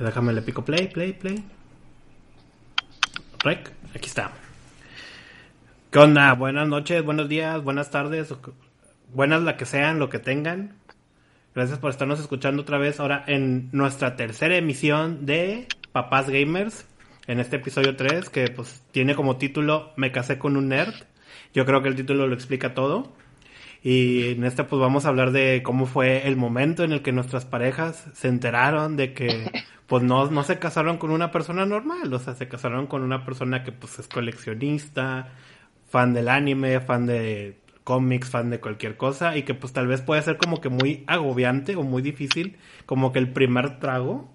Déjame le pico play, play, play. Rec, aquí está. ¿Qué onda? Buenas noches, buenos días, buenas tardes, buenas la que sean, lo que tengan. Gracias por estarnos escuchando otra vez ahora en nuestra tercera emisión de Papás Gamers. En este episodio 3, que pues tiene como título Me casé con un nerd. Yo creo que el título lo explica todo. Y en este pues vamos a hablar de cómo fue el momento en el que nuestras parejas se enteraron de que pues no, no se casaron con una persona normal, o sea, se casaron con una persona que pues es coleccionista, fan del anime, fan de cómics, fan de cualquier cosa y que pues tal vez puede ser como que muy agobiante o muy difícil, como que el primer trago,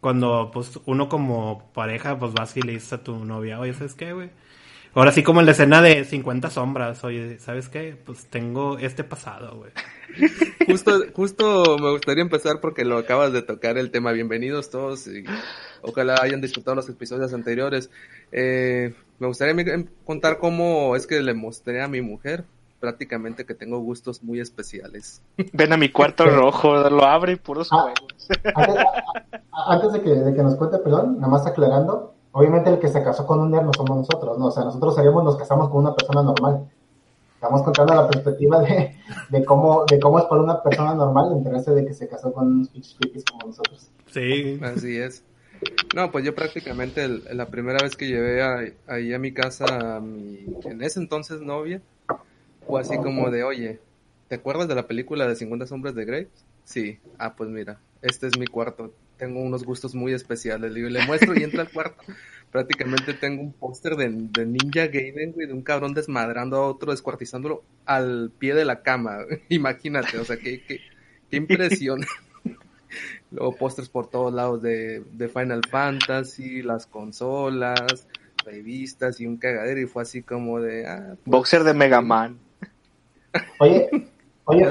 cuando pues uno como pareja pues vas y le dices a tu novia, oye, ¿sabes qué, güey? Ahora sí como en la escena de 50 sombras, oye, ¿sabes qué? Pues tengo este pasado, güey. Justo, justo me gustaría empezar porque lo acabas de tocar el tema. Bienvenidos todos y ojalá hayan disfrutado los episodios anteriores. Eh, me gustaría contar cómo es que le mostré a mi mujer prácticamente que tengo gustos muy especiales. Ven a mi cuarto rojo, lo abre y puros ah, juegos. Antes, de, que, de que nos cuente, perdón, nada más aclarando, obviamente el que se casó con un nerd no somos nosotros, ¿no? O sea, nosotros sabíamos nos casamos con una persona normal. Estamos contando la perspectiva de, de cómo de cómo es para una persona normal enterarse de que se casó con unos pinches como nosotros. Sí, así es. No, pues yo prácticamente la primera vez que llevé ahí a mi casa a mi, en ese entonces novia, fue así como de, oye, ¿te acuerdas de la película de 50 sombras de Grey? Sí, ah, pues mira, este es mi cuarto, tengo unos gustos muy especiales. Le, le muestro y entra al cuarto. Prácticamente tengo un póster de, Ninja Gaiden, güey, de un cabrón desmadrando a otro, descuartizándolo al pie de la cama. Imagínate, o sea, qué, qué, qué impresión. Luego pósters por todos lados de, de Final Fantasy, las consolas, revistas y un cagadero. Y fue así como de. Ah, pues, Boxer de Mega Man. Oye, oye,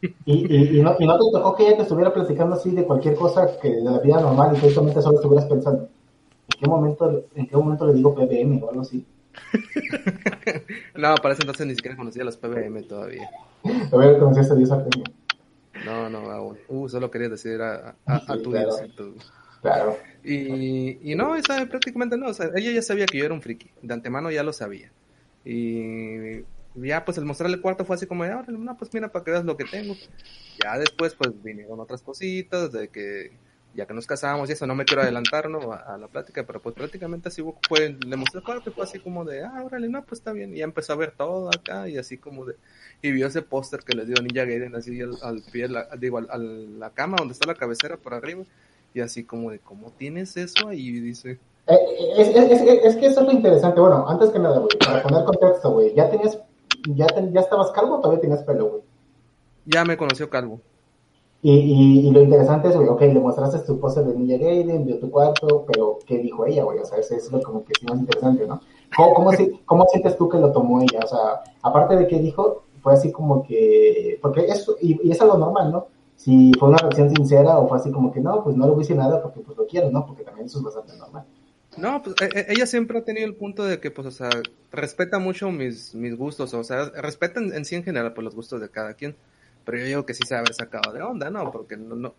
y, y, no, y no te tocó que ella te estuviera platicando así de cualquier cosa que de la vida normal y justamente solo estuvieras pensando, ¿en qué momento, en qué momento le digo PBM o algo así? no, para ese entonces ni siquiera conocía los PBM todavía. Todavía conocías a Dios No, no, aún. Uh, solo quería decir a, a, tu Dios. Claro. Y, y no, esa, prácticamente no. O sea, ella ya sabía que yo era un friki. De antemano ya lo sabía. Y ya pues el mostrarle el cuarto fue así como, ahora no, pues mira para que veas lo que tengo. Ya después pues vinieron otras cositas de que ya que nos casamos y eso, no me quiero adelantar ¿no? a, la plática, pero pues prácticamente así fue, le mostré el cuarto y fue así como de, ah, órale, no, pues está bien. Y ya empezó a ver todo acá y así como de, y vio ese póster que le dio Ninja Gaiden así al, pie, la, digo, a la cama donde está la cabecera por arriba. Y así como de, ¿cómo tienes eso ahí? Y dice... Eh, es, es, es, que eso es lo interesante. Bueno, antes que nada, güey, para poner contexto, güey, ya tenías ¿Ya, ¿Ya estabas calvo o todavía tenías pelo, güey? Ya me conoció calvo. Y, y, lo interesante es, güey, ok, le mostraste tu pose de Ninja Gaiden, vio tu cuarto, pero ¿qué dijo ella, güey? O sea, eso es lo como que sí más interesante, ¿no? ¿Cómo, cómo, ¿Cómo, sientes tú que lo tomó ella? O sea, aparte de qué dijo, fue así como que, porque eso, y, y, es algo normal, ¿no? Si fue una reacción sincera o fue así como que no, pues no le decir nada porque pues lo quiero, ¿no? Porque también eso es bastante normal. No, pues e, e, ella siempre ha tenido el punto de que, pues, o sea, respeta mucho mis, mis gustos, o sea, respeta en, sí en general, pues, los gustos de cada quien. Pero yo digo que sí se ha haber sacado de onda, ¿no? Porque no, no,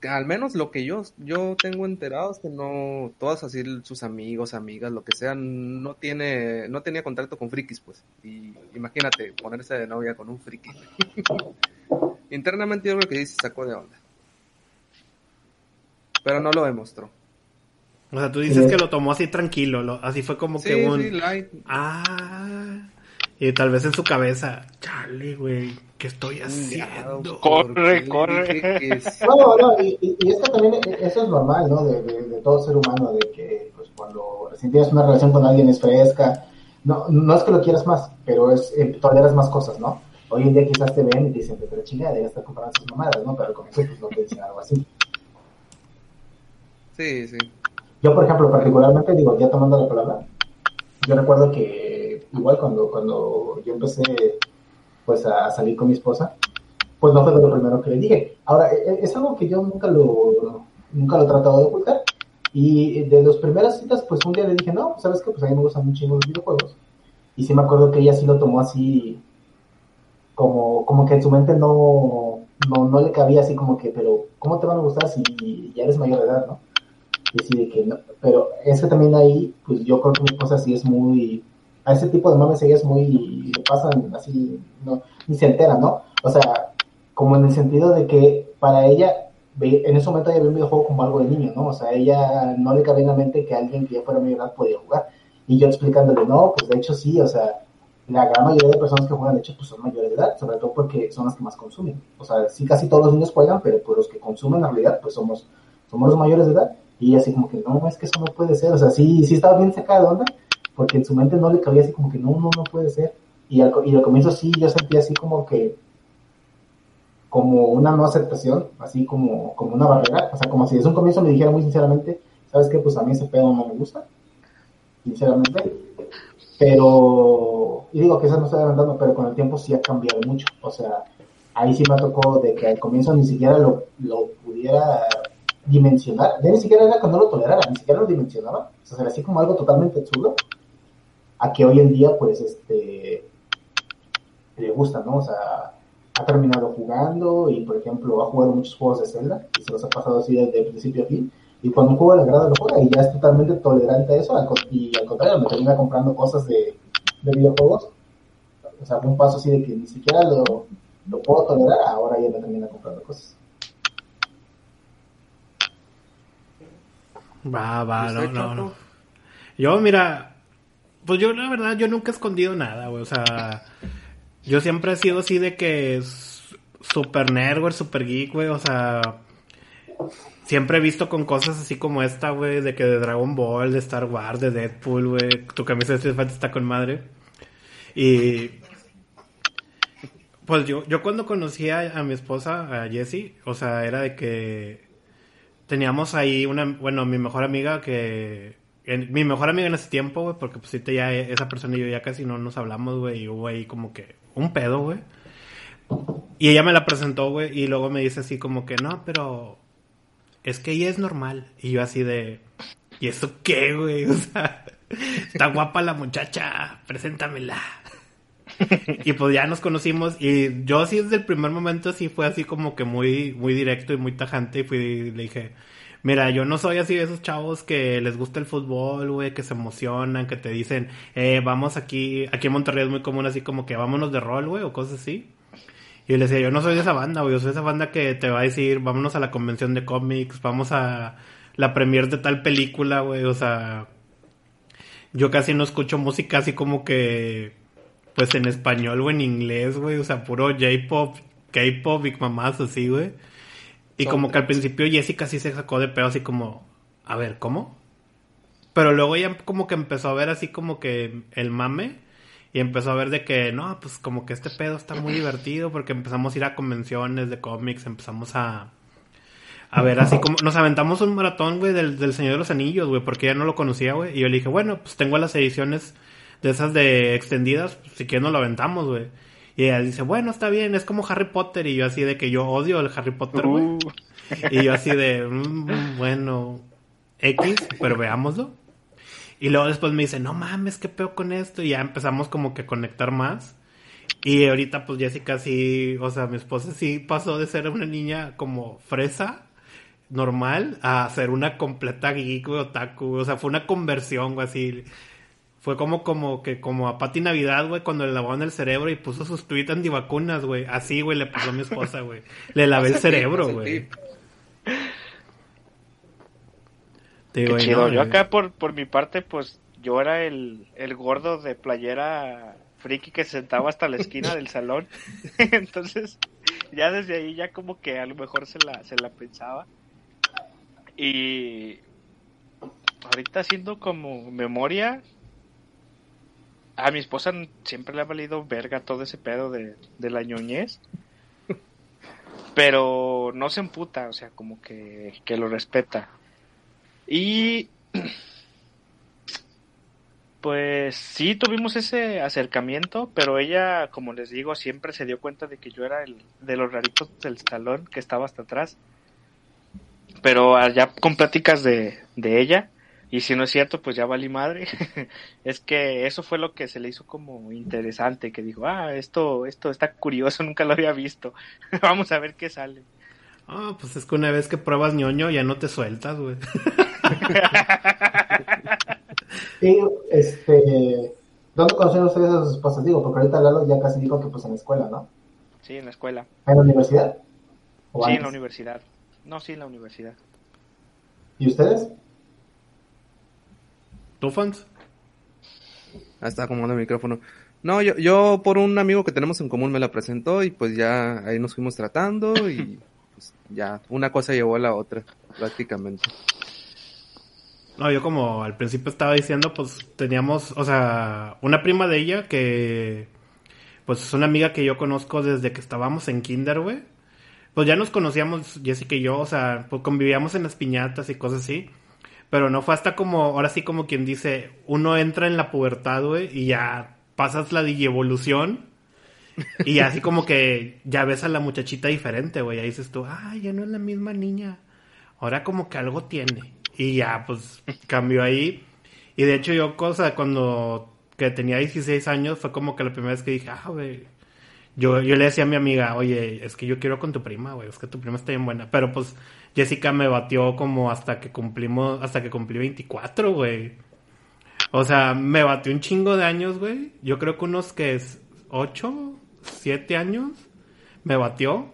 que al menos lo que yo, yo tengo enterado es que no, todas así sus amigos, amigas, lo que sea, no tiene, no tenía contacto con frikis, pues. Y imagínate ponerse de novia con un friki. Internamente yo creo que sí sacó de onda. Pero no lo demostró. O sea, tú dices que lo tomó así tranquilo, así fue como que un... Sí, light. Ah, y tal vez en su cabeza, chale, güey, ¿qué estoy haciendo? Corre, corre. No, no, y, y, esto también, e, eso es normal, ¿no? De, de, todo ser humano, de que pues cuando recién tienes una relación con alguien es fresca, no, no es que lo quieras más, pero es, eh, toleras más cosas, ¿no? Hoy en día quizás te ven y te dicen, pero chingada, ya está comprando sus mamadas, ¿no? Pero al comienzo pues no te dicen algo así. Sí, sí. Yo, por ejemplo, particularmente, digo, ya tomando la palabra, yo recuerdo que igual cuando, cuando yo empecé pues a salir con mi esposa, pues no fue lo primero que le dije. Ahora, e, e, es algo que yo nunca lo, nunca lo he tratado de ocultar. Y de las primeras citas, pues un día le dije, no, ¿sabes qué? Pues a mí me gustan mucho los videojuegos. Y sí me acuerdo que ella sí lo tomó así, como, como que en su mente no, no, no le cabía así como que, pero ¿cómo te van a gustar si ya eres mayor de edad, no? Y así de que no, pero es que también ahí, pues yo creo que mi esposa sí es muy, a ese tipo de mames ella es muy, le pasan así, no, ni se entera, ¿no? O sea, como en el sentido de que para ella, en ese momento ella ve un videojuego como algo de niño, ¿no? O sea, ella no le cabía en la mente que alguien que ya fuera de edad podía jugar. Y yo explicándole, no, pues de hecho sí, o sea, la gran mayoría de personas que juegan, de hecho, pues son mayores de edad, sobre todo porque son las que más consumen. O sea, sí casi todos los niños juegan, pero pues los que consumen en realidad, pues somos, somos los mayores de edad. Y así como que, no, es que eso no puede ser. O sea, sí, sí estaba bien sacada de onda, porque en su mente no le cabía así como que, no, no, no puede ser. Y al, y al comienzo sí, yo sentía así como que, como una no aceptación, así como, como una barrera. O sea, como si desde un comienzo me dijera muy sinceramente, ¿sabes qué? Pues a mí ese pedo no me gusta. Sinceramente. Pero, y digo que eso no estoy adelantando, pero con el tiempo sí ha cambiado mucho. O sea, ahí sí me tocó de que al comienzo ni siquiera lo, lo pudiera dimensionar, ya ni siquiera era que no lo tolerara, ni siquiera lo dimensionaba, o sea, así como algo totalmente chulo, a que hoy en día, pues, este, le gusta, ¿no? O sea, ha terminado jugando y, por ejemplo, ha jugado muchos juegos de Zelda y se los ha pasado así desde principio a fin. Y cuando un juego le agrada, lo juega y ya es totalmente tolerante a eso. y al contrario, me termina comprando cosas de, de videojuegos. O sea, un paso así de que ni siquiera lo, lo puedo tolerar, ahora ya me termina comprando cosas. Va, va, no, no, no. Yo, mira, pues yo la verdad, yo nunca he escondido nada, güey. O sea, yo siempre he sido así de que super nerd, güey, super geek, güey. O sea, siempre he visto con cosas así como esta, güey, de que de Dragon Ball, de Star Wars, de Deadpool, güey. Tu camisa de Street Fighter está con madre. Y pues yo, yo cuando conocí a, a mi esposa, a Jessie, o sea, era de que teníamos ahí una, bueno, mi mejor amiga que, mi mejor amiga en ese tiempo, güey, porque pues ya esa persona y yo ya casi no nos hablamos, güey, y hubo ahí como que un pedo, güey. Y ella me la presentó, güey, y luego me dice así como que, no, pero es que ella es normal. Y yo así de, ¿y eso qué, güey? O sea, está guapa la muchacha, preséntamela. y pues ya nos conocimos y yo sí desde el primer momento sí fue así como que muy, muy directo y muy tajante y fui le dije, mira, yo no soy así de esos chavos que les gusta el fútbol, güey, que se emocionan, que te dicen, eh, vamos aquí, aquí en Monterrey es muy común así como que vámonos de rol, güey, o cosas así. Y le decía, yo no soy de esa banda, güey, yo soy de esa banda que te va a decir, vámonos a la convención de cómics, vamos a la premier de tal película, güey, o sea, yo casi no escucho música así como que pues en español o en inglés, güey, o sea, puro J-pop, K-pop y mamás así, güey. Y como que al principio Jessica sí se sacó de pedo así como, a ver, ¿cómo? Pero luego ella como que empezó a ver así como que el mame y empezó a ver de que, no, pues como que este pedo está muy divertido porque empezamos a ir a convenciones de cómics, empezamos a... A ver, así como nos aventamos un maratón, güey, del, del Señor de los Anillos, güey, porque ella no lo conocía, güey. Y yo le dije, bueno, pues tengo las ediciones de esas de extendidas, pues, si quieres no lo aventamos, güey. Y ella dice, bueno, está bien, es como Harry Potter. Y yo así de que yo odio el Harry Potter, güey. Uh. Y yo así de, mm, bueno, X, pero veámoslo. Y luego después me dice, no mames, qué peor con esto. Y ya empezamos como que a conectar más. Y ahorita pues Jessica sí, o sea, mi esposa sí pasó de ser una niña como fresa, normal, a ser una completa geek, güey, otaku. O sea, fue una conversión, güey, así. Fue como, como que, como a Pati Navidad, güey, cuando le lavaban el cerebro y puso sus tweets antivacunas, güey. Así, güey, le pasó a mi esposa, güey. Le lavé el cerebro, güey. Qué chido. yo acá, por, por mi parte, pues, yo era el, el gordo de playera friki que se sentaba hasta la esquina del salón. Entonces, ya desde ahí ya como que a lo mejor se la, se la pensaba. Y ahorita haciendo como memoria, a mi esposa siempre le ha valido verga todo ese pedo de, la ñoñez. Pero no se emputa, o sea, como que, que lo respeta. Y pues sí tuvimos ese acercamiento, pero ella, como les digo, siempre se dio cuenta de que yo era el de los raritos del salón que estaba hasta atrás. Pero allá con pláticas de, de ella, y si no es cierto, pues ya valí madre. es que eso fue lo que se le hizo como interesante, que dijo, ah, esto, esto está curioso, nunca lo había visto. Vamos a ver qué sale. Ah, pues es que una vez que pruebas ñoño ya no te sueltas, güey. y, este, ¿dónde conocieron ustedes a sus esposas? Digo, porque ahorita Lalo ya casi dijo que pues en la escuela, ¿no? Sí, en la escuela. ¿En la universidad? Sí, en la universidad. No, sí, en la universidad. ¿Y ustedes? ¿Tú, fans? Ah, está acomodando el micrófono. No, yo, yo por un amigo que tenemos en común me la presentó y pues ya ahí nos fuimos tratando y pues ya una cosa llevó a la otra prácticamente. No, yo como al principio estaba diciendo, pues teníamos, o sea, una prima de ella que, pues es una amiga que yo conozco desde que estábamos en kinder, güey. Pues ya nos conocíamos, Jessica y yo, o sea, pues convivíamos en las piñatas y cosas así. Pero no fue hasta como, ahora sí como quien dice, uno entra en la pubertad, güey, y ya pasas la digievolución. Y así como que ya ves a la muchachita diferente, güey. Ahí dices tú, ah, ya no es la misma niña. Ahora como que algo tiene. Y ya, pues, cambió ahí. Y de hecho yo, cosa, cuando que tenía 16 años, fue como que la primera vez que dije, ah, güey. Yo, yo le decía a mi amiga, oye, es que yo quiero con tu prima, güey, es que tu prima está bien buena. Pero pues Jessica me batió como hasta que cumplimos, hasta que cumplí 24, güey. O sea, me batió un chingo de años, güey. Yo creo que unos que es 8, 7 años me batió.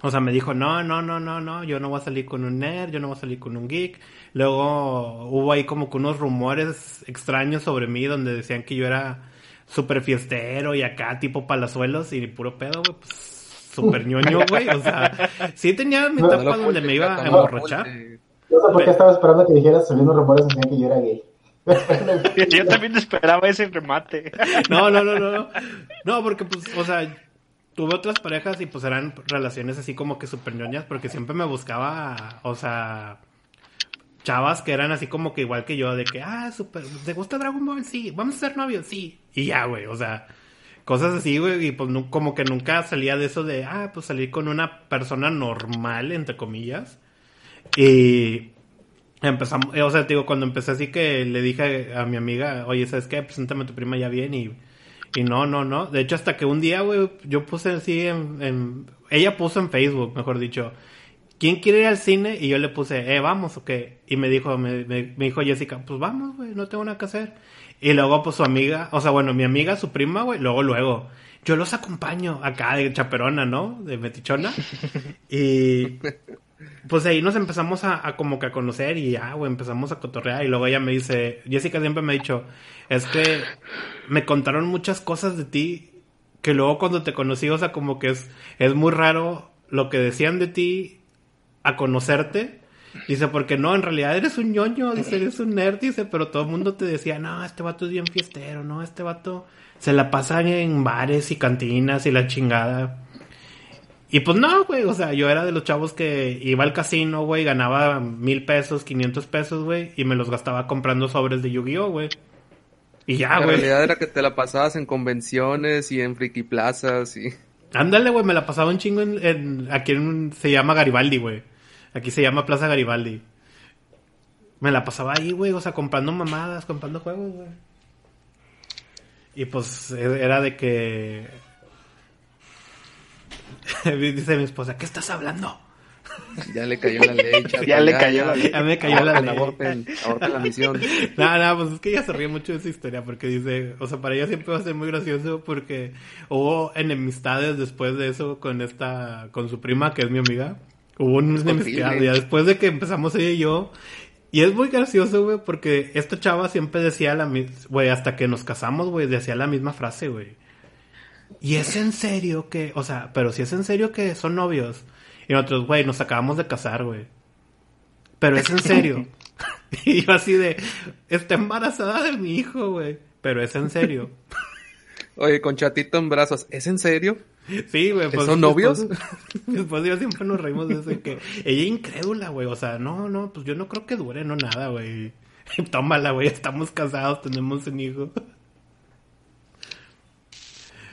O sea, me dijo, no, no, no, no, no, yo no voy a salir con un nerd, yo no voy a salir con un geek. Luego hubo ahí como que unos rumores extraños sobre mí donde decían que yo era súper fiestero y acá tipo palazuelos y puro pedo, güey. Pues súper ñoño, güey. O sea, sí tenía mi etapa donde me iba a emborrachar. No sé por qué estaba esperando que dijeras saliendo rumores decían que yo era gay. yo también esperaba ese remate. No, no, no, no. No, porque pues, o sea, tuve otras parejas y pues eran relaciones así como que súper ñoñas porque siempre me buscaba, o sea, chavas que eran así como que igual que yo, de que, ah, súper, ¿te gusta Dragon Ball? Sí, vamos a ser novios, sí. Y ya, güey, o sea, cosas así, güey, y pues como que nunca salía de eso de, ah, pues salir con una persona normal, entre comillas. Y empezamos, o sea, digo, cuando empecé así que le dije a mi amiga, oye, ¿sabes qué? Preséntame a tu prima ya bien y, y no, no, no. De hecho, hasta que un día, güey, yo puse así en, ella puso en Facebook, mejor dicho, ¿quién quiere ir al cine? Y yo le puse, eh, vamos, o qué. Y me dijo, me, me dijo Jessica, pues vamos, güey, no tengo nada que hacer. Y luego, pues su amiga, o sea, bueno, mi amiga, su prima, güey, luego, luego. Yo los acompaño acá de chaperona, ¿no? De metichona. Y pues ahí nos empezamos a, como que a conocer y ya, güey, empezamos a cotorrear. Y luego ella me dice, Jessica siempre me ha dicho, es que me contaron muchas cosas de ti que luego cuando te conocí, o sea, como que es, es muy raro lo que decían de ti a conocerte Dice, porque no, en realidad eres un ñoño, dice, eres un nerd, dice, pero todo el mundo te decía, no, este vato es bien fiestero, no, este vato se la pasa en bares y cantinas y la chingada. Y pues no, güey, o sea, yo era de los chavos que iba al casino, güey, ganaba mil pesos, quinientos pesos, güey, y me los gastaba comprando sobres de Yu-Gi-Oh, güey. Y ya, güey. La realidad era que te la pasabas en convenciones y en friki plazas y... Ándale, güey, me la pasaba un chingo en, aquí en, se llama Garibaldi, güey. Aquí se llama Plaza Garibaldi. Me la pasaba ahí, güey, o sea, comprando mamadas, comprando juegos, güey. Y pues e-, era de que... Dice mi esposa, ¿qué estás hablando? Ya le cayó la ley, Ya, le cayó la ley. Ya me cayó la ley. Aborten, aborten la misión. No, no, pues es que ella se ríe mucho de esa historia porque dice, o sea, para ella siempre va a ser muy gracioso porque hubo enemistades después de eso con esta, con su prima que es mi amiga. Hubo un enemistad ya después de que empezamos ella y yo. Y es muy gracioso, güey, porque esta chava siempre decía la misma, güey, hasta que nos casamos, güey, decía la misma frase, güey. Y es en serio que, o sea, pero si es en serio que son novios. Y nosotros, güey, nos acabamos de casar, güey. Pero es en serio. y yo así de, está embarazada de mi hijo, güey. Pero es en serio. Oye, con chatito en brazos, ¿es en serio? Sí, güey. Pues, ¿Son novios? Después, yo siempre nos reímos de eso. Que ella incrédula, güey. O sea, no, no, pues yo no creo que dure, no nada, güey. Tómala, güey. Estamos casados, tenemos un hijo.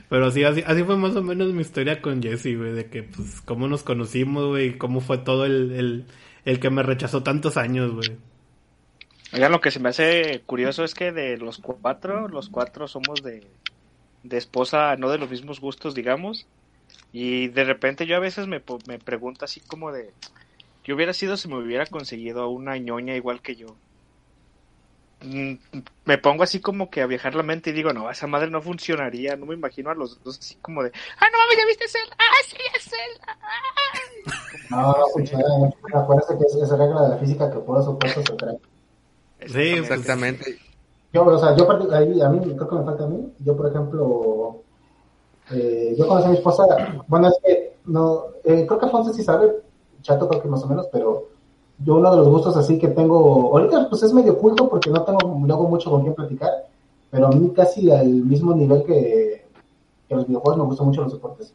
Pero sí, así, así fue más o menos mi historia con Jesse, güey. De que, pues, cómo nos conocimos, güey. Cómo fue todo el, el, el que me rechazó tantos años, güey. Oigan, lo que se me hace curioso es que de los cuatro, los cuatro somos de, de esposa, no de los mismos gustos, digamos. Y de repente yo a veces me, me pregunto así como de, ¿qué hubiera sido si me hubiera conseguido una ñoña igual que yo? Mm, me pongo así como que a viajar la mente y digo, no, esa madre no funcionaría, no me imagino a los dos así como de, ah, no mames, ya viste Zelda, ah, sí, es Zelda. No, no funciona, acuérdate que es esa regla de la física que por supuesto se trae. Sí, exactamente. Yo, o sea, yo ahí, a mí, creo que me falta a mí, yo por ejemplo, eh, yo conocí a mi esposa, bueno, es que, no, eh, creo que Alfonso sí sabe, chato creo que más o menos, pero yo uno de los gustos así que tengo, ahorita pues es medio oculto porque no tengo luego mucho con quién platicar, pero a mí casi al mismo nivel que, los videojuegos me gustan mucho los deportes.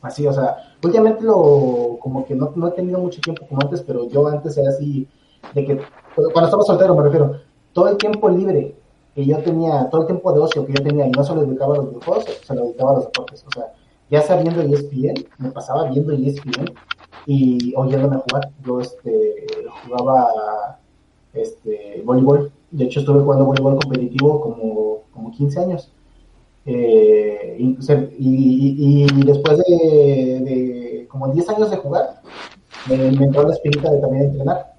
Así, o sea, últimamente lo, como que no, no he tenido mucho tiempo como antes, pero yo antes era así, de que, cuando estaba soltero me refiero, todo el tiempo libre que yo tenía, todo el tiempo de ocio que yo tenía y no se lo dedicaba a los videojuegos, se lo dedicaba a los deportes. O sea, ya sea viendo ESPN, me pasaba viendo ESPN y oyéndome jugar. Yo este, jugaba este, voleibol. De hecho, estuve jugando voleibol competitivo como, como 15 años. Eh, y, después de, como 10 años de jugar, me, entró la espinita de también entrenar.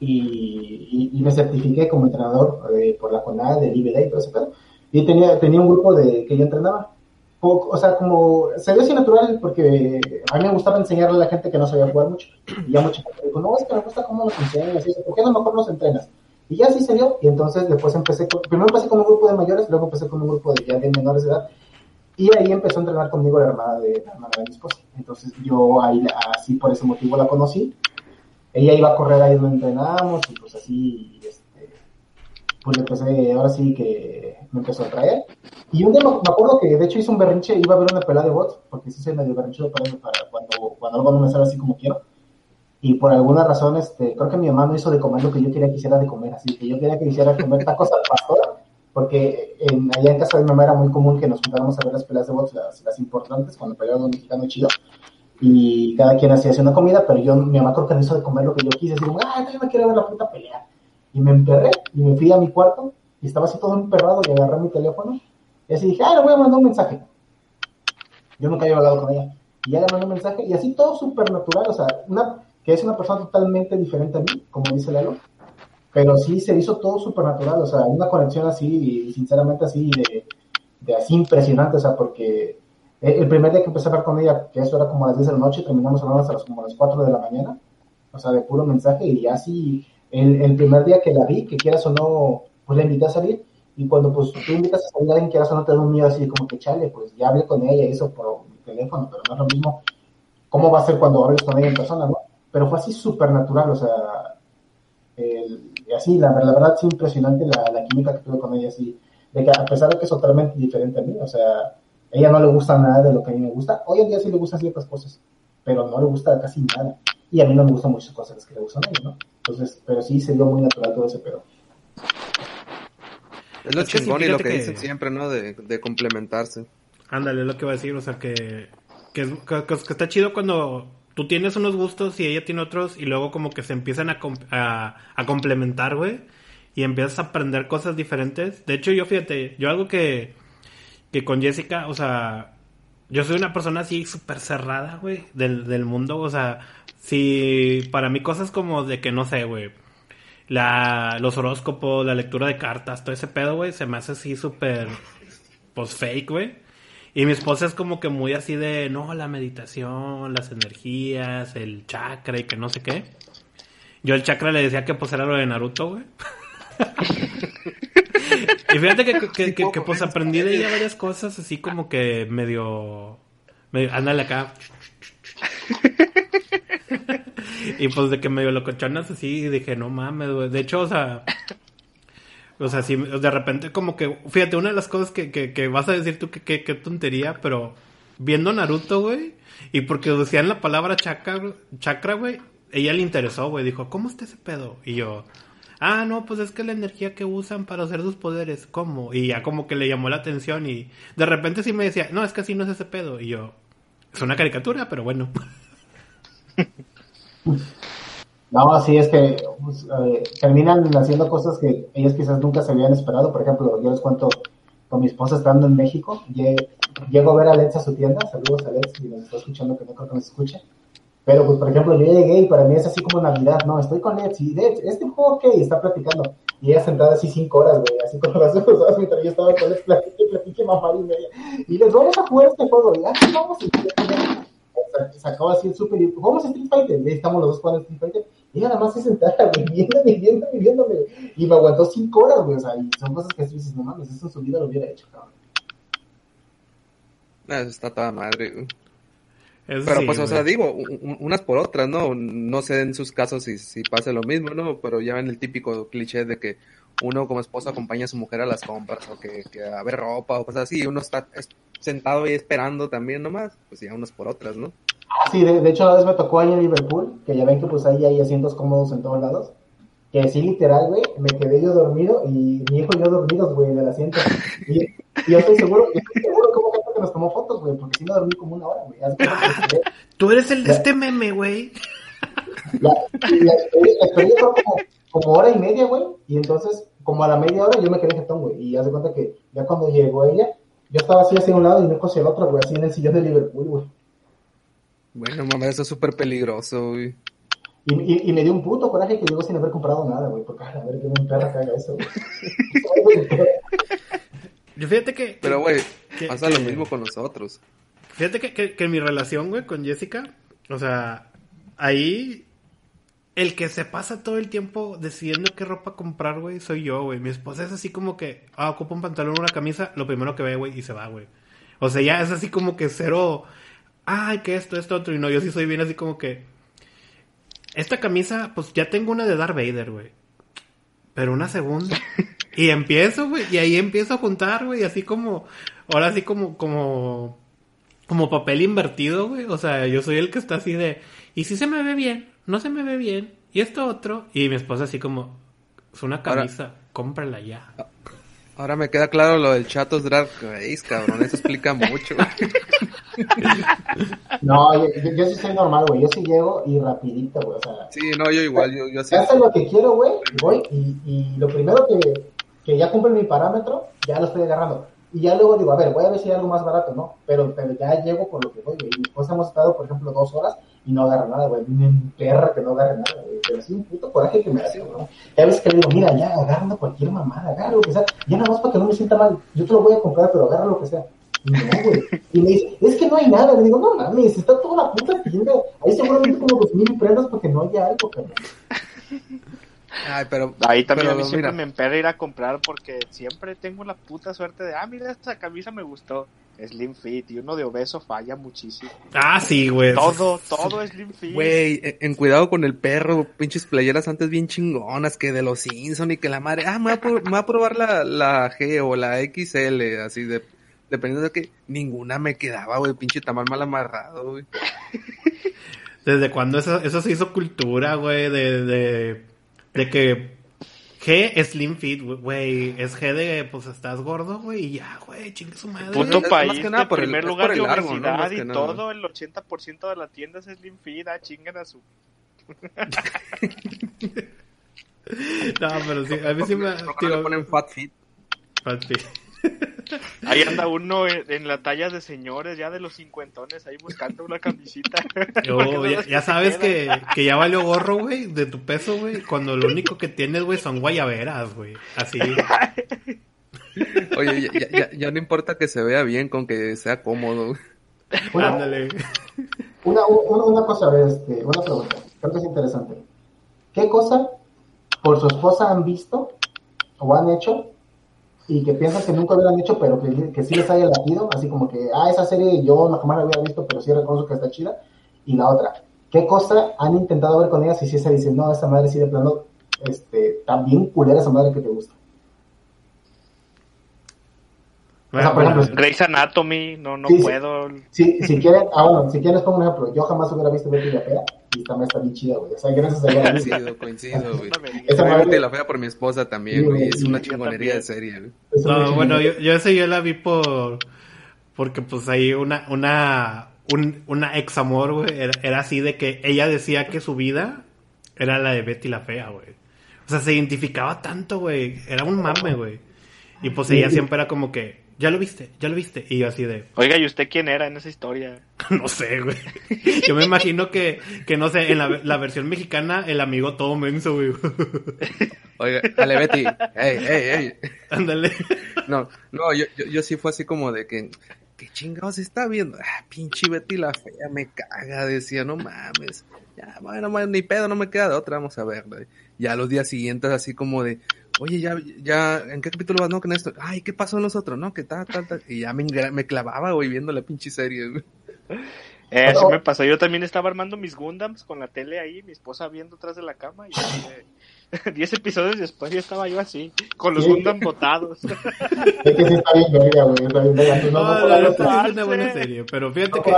Y, me certifiqué como entrenador eh, por la jornada de IBD y todo ese pedo. Y tenía, tenía un grupo de que yo entrenaba o sea, como se ve así natural porque a mí me gustaba enseñarle a la gente que no sabía jugar mucho. Y ya mucha gente dijo, no, es que me gusta cómo nos enseñas, y ¿por qué no mejor nos entrenas? Y ya así se dio, y entonces después empecé, con, primero empecé con un grupo de mayores, luego empecé con un grupo de ya de menores de edad, y ahí empezó a entrenar conmigo la hermana de, la hermana de mi esposa. Entonces yo ahí, así por ese motivo la conocí. Ella iba a correr ahí donde entrenábamos, y pues así, este, pues empecé, ahora sí que me empezó a traer. Y un día me, acuerdo que de hecho hice un berrinche, iba a ver una pelea de bots, porque sí se medio berrinchudo para, para cuando, cuando algo no me sale así como quiero. Y por alguna razón, este, creo que mi mamá no hizo de comer lo que yo quería que hiciera de comer, así que yo quería que hiciera comer tacos al pastor, porque en, allá en casa de mi mamá era muy común que nos juntáramos a ver las peleas de bots, las, las importantes, cuando peleaba un mexicano chido, y cada quien hacía una comida, pero yo, mi mamá no hizo de comer lo que yo quise, así como, ah, yo me quiero ver la puta pelea. Y me emperré, y me fui a mi cuarto, y estaba así todo emperrado, y agarré mi teléfono, y así dije, ah, le voy a mandar un mensaje. Yo nunca había hablado con ella. Y ya le mandé un mensaje, y así todo súper natural, o sea, una, que es una persona totalmente diferente a mí, como dice Lalo. Pero sí se hizo todo súper natural, o sea, una conexión así, sinceramente así, de, de así impresionante, o sea, porque el primer día que empecé a hablar con ella, que eso era como a las 10 de la noche, terminamos hablando hasta las, como a las 4 de la mañana, o sea, de puro mensaje, y así, el, primer día que la vi, que quieras o no, pues la invité a salir, y cuando pues tú invitas a salir a alguien que no te da un miedo así como que chale, pues ya hablé con ella, hizo por teléfono, pero no es lo mismo cómo va a ser cuando hables con ella en persona, ¿no? Pero fue así súper natural, o sea, el, así, la, la, verdad, sí impresionante la, la, química que tuve con ella, así, de que a pesar de que es totalmente diferente a mí, o sea, ella no le gusta nada de lo que a mí me gusta, hoy en día sí le gustan ciertas cosas, pero no le gusta casi nada, y a mí no me gustan muchas cosas que le gustan a ella, ¿no? Entonces, pero sí se dio muy natural todo ese pedo. Es lo chingón y lo que, dicen siempre, ¿no? De, de complementarse. Ándale, es lo que va a decir, o sea, que, que, está chido cuando tú tienes unos gustos y ella tiene otros y luego como que se empiezan a, a, a complementar, güey, y empiezas a aprender cosas diferentes. De hecho, yo fíjate, yo algo que, que con Jessica, o sea, yo soy una persona así súper cerrada, güey, del, del mundo, o sea, si para mí cosas como de que no sé, güey la, los horóscopos, la lectura de cartas, todo ese pedo, güey, se me hace así súper, pues fake, güey. Y mi esposa es como que muy así de, no, la meditación, las energías, el chakra y que no sé qué. Yo el chakra le decía que pues era lo de Naruto, güey. y fíjate que, que, que, pues aprendí de ella varias cosas así como que medio, medio ándale acá. y pues de que medio locochonas así, dije, no mames, De hecho, o sea, o sea, si de repente como que, fíjate, una de las cosas que, que, vas a decir tú que, que, tontería, pero viendo Naruto, güey, y porque decían la palabra chakra, chakra, güey, ella le interesó, güey, dijo, ¿cómo está ese pedo? Y yo, ah, no, pues es que la energía que usan para hacer sus poderes, ¿cómo? Y ya como que le llamó la atención y de repente sí me decía, no, es que así no es ese pedo. Y yo, es una caricatura, pero bueno. No, sí, es que pues, terminan haciendo cosas que ellos quizás nunca se habían esperado. Por ejemplo, yo les cuento, con mi esposa estando en México, llego a ver a Let's a su tienda. Saludos a Let's, si nos está escuchando, que no creo que nos escuche. Pero, pues, por ejemplo, yo llegué y para mí es así como Navidad, ¿no? Estoy con Let's y Let's, este juego, ¿qué? Y está platicando. Y ella sentada así cinco horas, güey, así como las cosas mientras yo estaba con Let's, platique, platique, mamá y media. Y les vamos a jugar este juego, y ah, vamos, y sacaba así el super, y jugamos Street Fighter, y estamos los dos jugando Street Fighter. Y ella nada más se sentara, güey, viéndome, viéndome, viéndome. Y me aguantó cinco horas, güey, o sea, y son cosas que tú dices, no mames, eso en su vida lo hubiera hecho, cabrón. Eso está toda madre, güey. Pero pues, o sea, digo, unas por otras, ¿no? No sé en sus casos si, si pasa lo mismo, ¿no? Pero ya ven el típico cliché de que uno como esposo acompaña a su mujer a las compras o que, que a ver ropa o cosas así, y uno está sentado ahí esperando también nomás, pues ya unas por otras, ¿no? Sí, de, de hecho, a veces me tocó ahí en Liverpool, que ya ven que pues ahí hay asientos cómodos en todos lados. Que sí, literal, güey, me quedé yo dormido y mi hijo y yo dormidos, güey, en el asiento. Y, yo estoy seguro, yo estoy seguro como que nos tomó fotos, güey, porque sí me dormí como una hora, güey. Tú eres el de este meme, güey. La, la, esperé, como, como hora y media, güey, y entonces, como a la media hora, yo me quedé jetón, güey, y haz de cuenta que ya cuando llegó ella, yo estaba así hacia un lado y me hacia el otro, güey, así en el sillón de Liverpool, güey. Bueno, mamá, eso es súper peligroso, güey. Y, y, me dio un puto coraje que llegó sin haber comprado nada, güey. Porque, a ver, que me perra haga eso, güey. Yo fíjate que. Pero, güey, pasa lo mismo con nosotros. Fíjate que, que, que mi relación, güey, con Jessica, o sea, ahí el que se pasa todo el tiempo decidiendo qué ropa comprar, güey, soy yo, güey. Mi esposa es así como que, ah, ocupa un pantalón, una camisa, lo primero que ve, güey, y se va, güey. O sea, ya es así como que cero, ay, que esto, esto, otro. Y no, yo sí soy bien así como que, esta camisa, pues ya tengo una de Darth Vader, güey. Pero una segunda. Y empiezo, güey, y ahí empiezo a juntar, güey, así como, ahora así como, como, como papel invertido, güey. O sea, yo soy el que está así de, y si se me ve bien, no se me ve bien, y esto otro. Y mi esposa así como, es una camisa, cómprala ya. Ahora me queda claro lo del Chatos Drag Race, cabrón. Eso explica mucho. no, yo, yo, sí soy normal, güey. Yo sí llego y rapidito, güey. O sea, sí, no, yo igual. Yo, yo sí. lo que quiero, güey. Voy y, y lo primero que, que ya cumple mi parámetro, ya lo estoy agarrando. Y ya luego digo, a ver, voy a ver si hay algo más barato, ¿no? Pero, pero ya llego por lo que voy, güey. Y después hemos estado, por ejemplo, dos horas y no agarra nada, güey. Un perra que no agarra nada, güey. Pero sí un puto coraje que me hace, güey. Ya ves que le digo, mira, ya agarra cualquier mamada, agarra lo que sea. Ya nada más para que no me sienta mal. Yo te lo voy a comprar, pero agarra lo que sea. Y no, güey. Y me dice, es que no hay nada. Le digo, no mames, está toda la puta tienda. Hay seguramente como dos mil prendas porque no haya algo, cabrón. Ay, pero, Ahí también a mí siempre me empera ir a comprar porque siempre tengo la puta suerte de, ah, mira, esta camisa me gustó. Slim Fit y uno de obeso falla muchísimo. Ah, sí, güey. Todo, todo es Slim Fit. Güey, en, cuidado con el perro, pinches playeras antes bien chingonas que de los Simpson y que la madre, ah, me va a, probar la, la G o la XL, así de, dependiendo de que ninguna me quedaba, güey, pinche tamal mal amarrado, güey. ¿Desde cuándo eso, eso se hizo cultura, güey? De, de, de que G Slim Fit, güey. Es G de, pues estás gordo, güey. Y ya, güey, chingue su madre. Puto país, que nada, por primer el, lugar de obesidad y todo, el 80% de la tienda es Slim Fit. Ah, chingan a su. no, pero sí, a mí sí me. Tío, le ponen Fat Fit. Fat Fit. Ahí anda uno en, la talla de señores, ya de los cincuentones, ahí buscando una camisita. ya, sabes que, que, ya valió gorro, güey, de tu peso, güey, cuando lo único que tienes, güey, son guayaberas, güey. Así. Oye, ya, ya, no importa que se vea bien con que sea cómodo. Ándale. Una, una, una cosa, este, una pregunta, creo que es interesante. ¿Qué cosa por su esposa han visto o han hecho y que piensan que nunca hubieran hecho, pero que, que sí les haya latido, así como que, ah, esa serie yo jamás la había visto, pero sí reconozco que está chida. Y la otra, ¿qué cosa han intentado ver con ellas y si se dicen, no, esta madre sí de plano, este, también culera esa madre que te gusta? Bueno, por ejemplo, Grey's Anatomy, no, no puedo. Sí, si quieren, ah, bueno, si quieres pongo un ejemplo, yo jamás hubiera visto Betty la Fea y también está bien chida, güey. O sea, gracias a ella. Coincido, coincido, güey. Esa Betty la Fea por mi esposa también, güey. Es una chingonería de serie, güey. No, bueno, yo, yo esa yo la vi por, porque pues ahí una, una, un, una ex amor, güey, era, era así de que ella decía que su vida era la de Betty la Fea, güey. O sea, se identificaba tanto, güey. Era un mame, güey. Y pues ella siempre era como que, ya lo viste, ya lo viste. Y yo así de... Oiga, ¿y usted quién era en esa historia? no sé, güey. Yo me imagino que, que no sé, en la, la versión mexicana, el amigo todo menso, güey. Oiga, dale, Betty. Ey, ey, ey. Ándale. No, no, yo, yo, yo sí fue así como de que, ¿qué chingados está viendo? Ah, pinche Betty la fea, me caga, decía, no mames. Ya, bueno, bueno, ni pedo, no me queda de otra, vamos a ver. Ya los días siguientes así como de, oye, ya, ya, ¿en qué capítulo vas? No, que en esto, ay, ¿qué pasó en los otros? No, que tal, tal, tal. Y ya me, me clavaba, güey, viendo la pinche serie, güey. Eh, me pasó. Yo también estaba armando mis Gundams con la tele ahí, mi esposa viendo atrás de la cama. Y eh, diez episodios después ya estaba yo así, con los Gundams botados. Es que sí está bien verga, güey. Está bien verga. No, No, no, no, no, es una buena serie, pero fíjate que...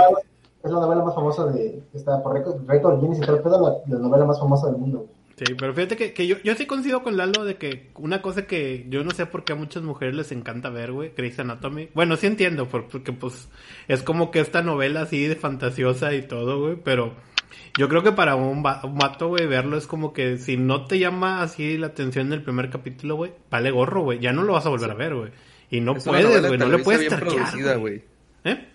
Es la novela más famosa de. Está por récord, récord Guinness y todo el pedo, la, la novela más famosa del mundo, güey. Sí, pero fíjate que, que yo, yo sí coincido con Lalo de que una cosa que yo no sé por qué a muchas mujeres les encanta ver, güey, Grey's Anatomy. Bueno, sí entiendo, por- porque pues es como que esta novela así de fantasiosa y todo, güey, pero yo creo que para un, va- un vato, güey, verlo es como que si no te llama así la atención del primer capítulo, güey, vale gorro, güey, ya no lo vas a volver a ver, güey. Y no Es puedes, güey, no le puedes güey. ¿Eh?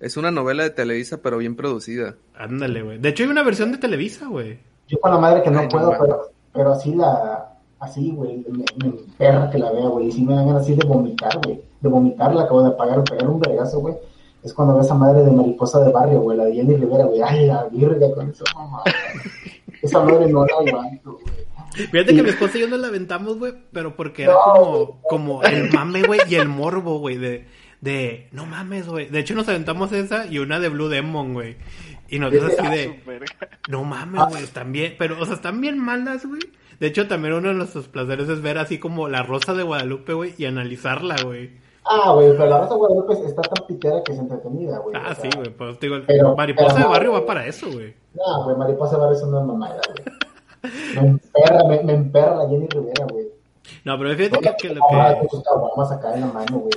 Es una novela de Televisa, pero bien producida. Ándale, güey. De hecho hay una versión de Televisa, güey. Yo con la madre que no Ay, no puedo, mames. pero, pero así la. Así, güey. Me, me emperra que la vea, güey. Y sí me dan ganas así de vomitar, güey. De vomitar, la acabo de apagar, pegar un vergazo, güey. Es cuando ve esa madre de mariposa de barrio, güey. La de Jenny Rivera, güey. Ay, la virga con eso, mamá. Esa madre no la aguanto, güey. Fíjate que mi esposa y yo nos la aventamos, güey, pero porque era No, como, como el mame, güey, y el morbo, güey, de, de, no mames, güey. De hecho, nos aventamos esa y una de Blue Demon, güey. Y nosotros así de, no mames, güey, están bien, pero, o sea, están bien malas, güey. De hecho, también uno de nuestros placeres es ver así como la Rosa de Guadalupe, güey, y analizarla, güey. Ah, güey, pero la Rosa de Guadalupe está tan pitera que es entretenida, güey. Ah, O sea, sí, güey, pues te digo, pero- Mariposa pero- de Barrio va para eso, güey. No, güey, mariposa de barrio es una mamada, güey. Me emperra, me, me emperra la Jenny Rivera, güey. No, pero fíjate que, que lo Ahora que... con sus caguamas acá en la mano, güey.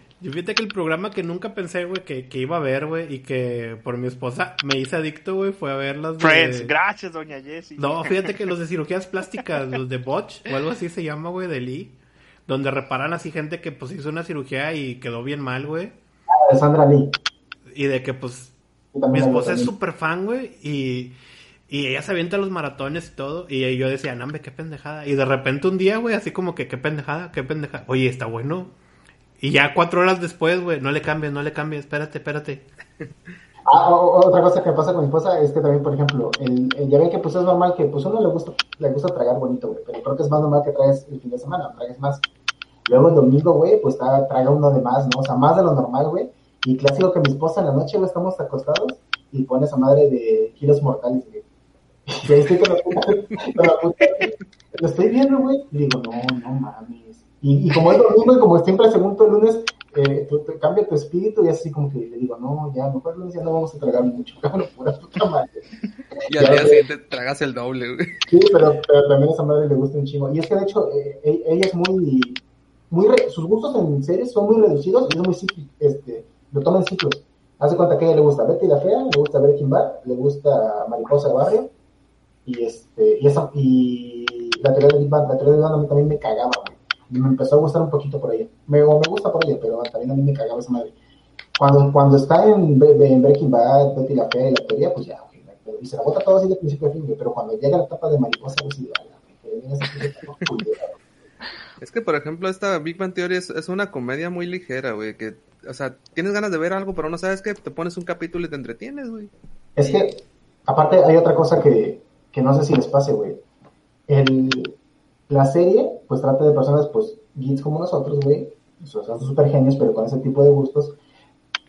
Yo fíjate que el programa que nunca pensé, güey, que, que iba a ver, güey, y que por mi esposa me hice adicto, güey, fue a ver las de... Friends, gracias, doña Jessie. No, fíjate que los de cirugías plásticas, los de Botch, o algo así se llama, güey, de Lee, donde reparan así gente que pues hizo una cirugía y quedó bien mal, güey, De Sandra Lee. y de que pues mi esposa es súper fan, güey, y, y ella se avienta los maratones y todo, y yo decía, nambe, qué pendejada, y de repente un día, güey, así como que, qué pendejada, qué pendejada, oye, está bueno, y ya cuatro horas después, güey, no le cambies, no le cambies, espérate, espérate. Ah, o- otra cosa que pasa con mi esposa es que también, por ejemplo, el, ya ven que pues es normal que pues uno le gusta, le gusta tragar bonito, güey, pero creo que es más normal que traes el fin de semana, tragues más. Luego el domingo, güey, pues traga uno de más, ¿no? O sea, más de lo normal, güey. Y clásico que mi esposa en la noche, güey, estamos acostados y pone esa madre de kilos mortales, güey. Y ahí estoy con la puta, lo estoy viendo, güey, y digo, no, no mames. Y, y como es domingo y como siempre el lunes, eh, tú- te cambia tu espíritu y así como que le digo, no, ya, mejor el lunes ya no vamos a tragar mucho, cabrón, pura puta madre. Y al día siguiente tragas el doble, güey. Sí, pero, pero también a esa madre le gusta un chingo. Y es que de hecho, eh, e- ella es muy, muy re- sus gustos en series son muy reducidos y es muy cíclico, este, lo toma en ciclos. Hace cuenta que a ella le gusta Betty la Fea, le gusta Breaking Bad, le gusta Mariposa de Barrio, y este, y esa, y la teoría de Big Bang, la teoría de Big Bang a mí también me cagaba, güey. Me empezó a gustar un poquito por ella. Me, o me gusta por ella, pero también a mí me cagaba esa madre. Cuando, cuando está en, en Breaking Bad, Betty la Fea y la teoría, pues ya, pedo. y se la bota todo así de principio a fin, pero cuando llega la etapa de mariposa, pues sí, que. Es que, por ejemplo, esta Big Bang Theory es, es una comedia muy ligera, güey. Que, o sea, tienes ganas de ver algo, pero no sabes qué. Te pones un capítulo y te entretienes, güey. Es que, aparte, hay otra cosa que, que no sé si les pase, güey. El, la serie, pues trata de personas, pues, geeks como nosotros, güey. O sea, son super genios, pero con ese tipo de gustos.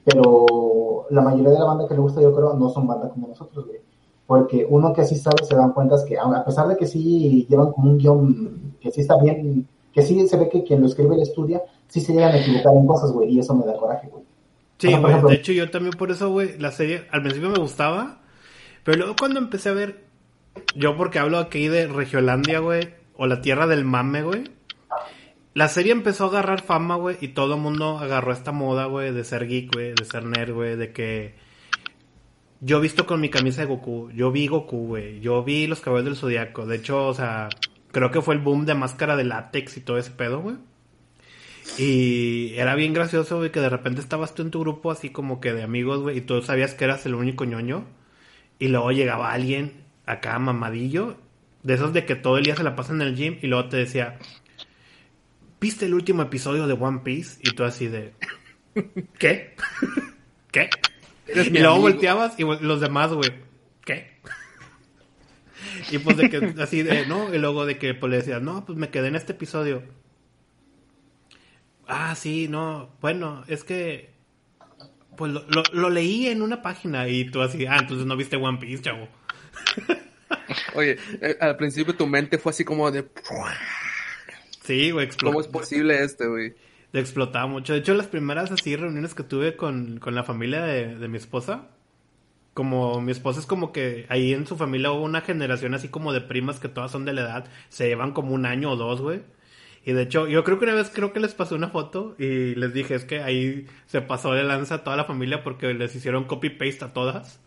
Pero la mayoría de la banda que le gusta, yo creo, no son banda como nosotros, güey. Porque uno que sí sabe se dan cuenta es que, a pesar de que sí llevan como un guion que sí está bien, que sí se ve que quien lo escribe y estudia, sí se llegan a equivocar en cosas, güey. Y eso me da coraje, güey. Sí, güey, ejemplo- de hecho yo también por eso, güey, la serie al principio me gustaba, pero luego cuando empecé a ver, yo porque hablo aquí de Regiolandia, güey, o la tierra del mame, güey, la serie empezó a agarrar fama, güey, y todo el mundo agarró esta moda, güey, de ser geek, güey, de ser nerd, güey, de que yo visto con mi camisa de Goku, yo vi Goku, güey, yo vi los caballos del zodiaco. De hecho, o sea, creo que fue el boom de máscara de látex y todo ese pedo, güey. Y era bien gracioso, güey, que de repente estabas tú en tu grupo así como que de amigos, güey, y tú sabías que eras el único ñoño. Y luego llegaba alguien acá mamadillo, de esos de que todo el día se la pasa en el gym, y luego te decía, ¿viste el último episodio de One Piece? Y tú así de, ¿qué? ¿Qué? Y luego volteabas y los demás, güey, ¿qué? y pues de que así de, ¿no? Y luego de que pues le decías, no, pues me quedé en este episodio. Ah, sí, no, bueno, es que pues lo, lo, leí en una página y tú así, ah, entonces no viste One Piece, chavo. Oye, eh, al principio tu mente fue así como de... Sí, güey, explotó. ¿Cómo es posible este, güey? explotaba mucho. De hecho, las primeras así reuniones que tuve con, con la familia de, de, mi esposa, como mi esposa es como que ahí en su familia hubo una generación así como de primas que todas son de la edad, se llevan como un año o dos, güey. Y de hecho, yo creo que una vez creo que les pasé una foto y les dije, es que ahí se pasó de lanza a toda la familia porque les hicieron copy-paste a todas.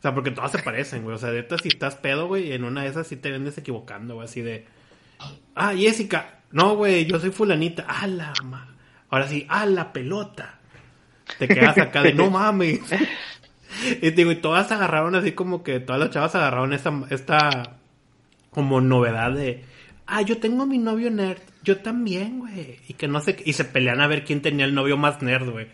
O sea, porque todas se parecen, güey. O sea, de hecho, si estás pedo, güey, en una de esas sí te vendes equivocando, güey. Así de... Ah, Jessica. No, güey, yo soy fulanita. Ah, la ma... Ahora sí, ah, la pelota. Te quedas acá de no mames. y digo, y todas agarraron así como que todas las chavas agarraron esta, esta como novedad de ah, yo tengo mi novio nerd, yo también, güey. Y que no sé, y se pelean a ver quién tenía el novio más nerd, güey.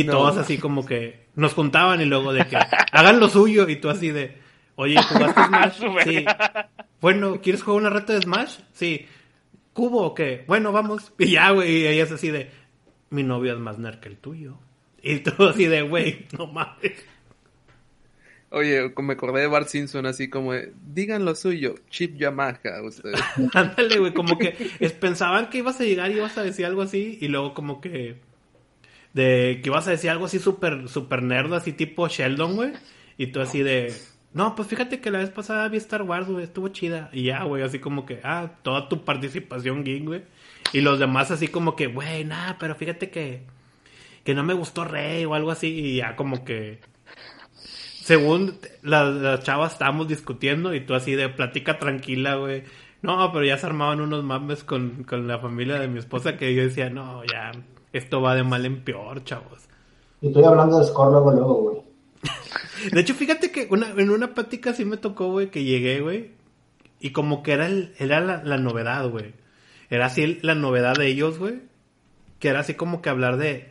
Y todos así como que nos juntaban y luego de que hagan lo suyo y tú así de, oye, ¿jugaste Smash? sí. Bueno, ¿quieres jugar una reta de Smash? Sí. ¿Cubo o qué? Bueno, vamos. Y ya, güey, y ella es así de, mi novio es más nerd que el tuyo. Y tú así de, güey, no mames. Oye, me acordé de Bart Simpson así como, digan lo suyo, Chip Yamaha, ustedes. Ándale, güey, como que pensaban que ibas a llegar y ibas a decir algo así, y luego como que, de que ibas a decir algo así súper, súper nerd, así tipo Sheldon, güey, y tú así de, no, pues fíjate que la vez pasada vi Star Wars, güey, estuvo chida, y ya, güey, así como que, ah, toda tu participación geek, güey, y los demás así como que, güey, nada, pero fíjate que, que no me gustó Rey o algo así, y ya como que según las, chavas estábamos discutiendo y tú así de plática tranquila, güey. No, pero ya se armaban unos mames con, la familia de mi esposa que yo decía, no, ya, esto va de mal en peor, chavos. Y estoy hablando de score luego, luego, güey. de hecho, fíjate que una, en una plática sí me tocó, güey, que llegué, güey. Y como que era, el, era la, la novedad, güey. Era así la novedad de ellos, güey. Que era así como que hablar de,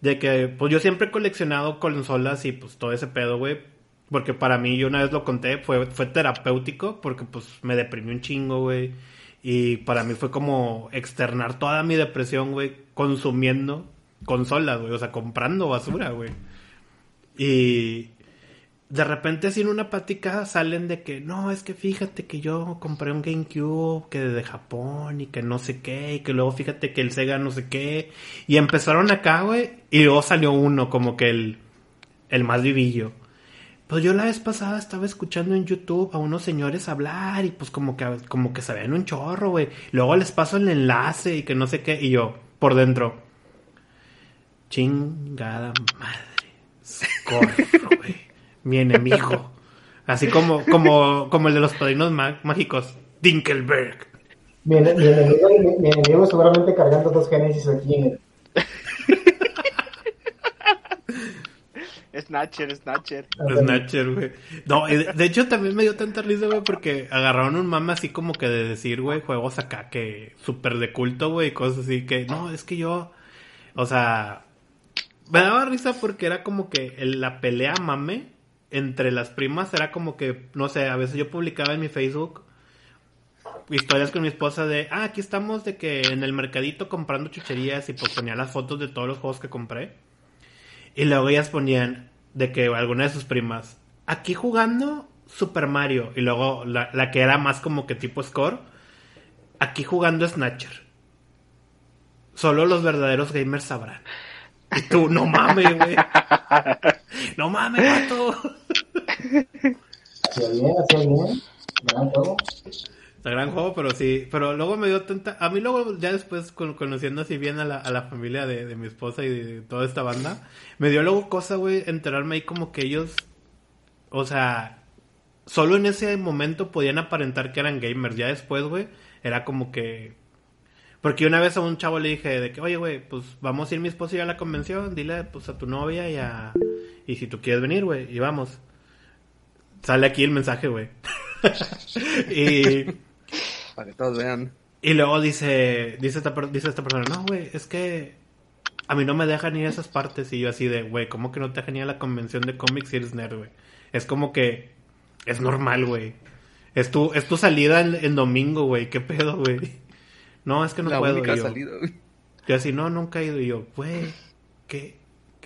de que, pues yo siempre he coleccionado consolas y pues todo ese pedo, güey porque para mí, yo una vez lo conté, fue, fue terapéutico porque pues me deprimí un chingo, güey. Y para mí fue como externar toda mi depresión, güey, consumiendo consolas, güey. O sea, comprando basura, güey. Y de repente en una plática salen de que, no, es que fíjate que yo compré un GameCube que de Japón y que no sé qué, y que luego fíjate que el Sega no sé qué. Y empezaron acá, güey, y luego salió uno como que el, el más vivillo. Pues yo la vez pasada estaba escuchando en YouTube a unos señores hablar y pues como que, como que sabían un chorro, güey. Luego les paso el enlace y que no sé qué. Y yo, por dentro, chingada madre. Socorro, güey. Mi enemigo. Así como, como, como el de los padrinos mágicos. Dinkelberg. Mi, enemigo, mi, enemigo seguramente cargando dos Genesis aquí en Snatcher, Snatcher. Snatcher, güey. No, de hecho también me dio tanta risa, güey, porque agarraron un mame así como que de decir, güey, juegos acá que súper de culto, güey, cosas así que, no, es que yo, o sea, me daba risa porque era como que la pelea mame entre las primas era como que, no sé, a veces yo publicaba en mi Facebook historias con mi esposa de, ah, aquí estamos de que en el mercadito comprando chucherías y pues ponía las fotos de todos los juegos que compré. Y luego ellas ponían de que alguna de sus primas, aquí jugando Super Mario. Y luego la, que era más como que tipo score, aquí jugando Snatcher. Solo los verdaderos gamers sabrán. Y tú, no mames, güey. No mames, gato. Hacía bien, hacía bien. Gran gran juego, pero sí. Pero luego me dio tanta. A mí, luego, ya después, conociendo así bien a la, a la familia de, de, mi esposa y de toda esta banda, me dio luego cosa, güey, enterarme ahí como que ellos o sea, solo en ese momento podían aparentar que eran gamers. Ya después, güey, era como que... Porque una vez a un chavo le dije de que, oye, güey, pues vamos a ir mi esposo y a la convención, dile pues a tu novia y a... Y si tú quieres venir, güey, y vamos. Sale aquí el mensaje, güey. y... Para que todos vean. Y luego dice, dice esta, dice esta persona, no, güey, es que a mí no me dejan ir a esas partes. Y yo así de, güey, ¿cómo que no te dejan ir a la convención de cómics si eres nerd, güey? Es como que es normal, güey. Es tu, es tu salida en, domingo, güey. ¿Qué pedo, güey? No, es que no la puedo. Única yo. salida, güey. yo así, no, nunca he ido. Y yo, güey, ¿qué?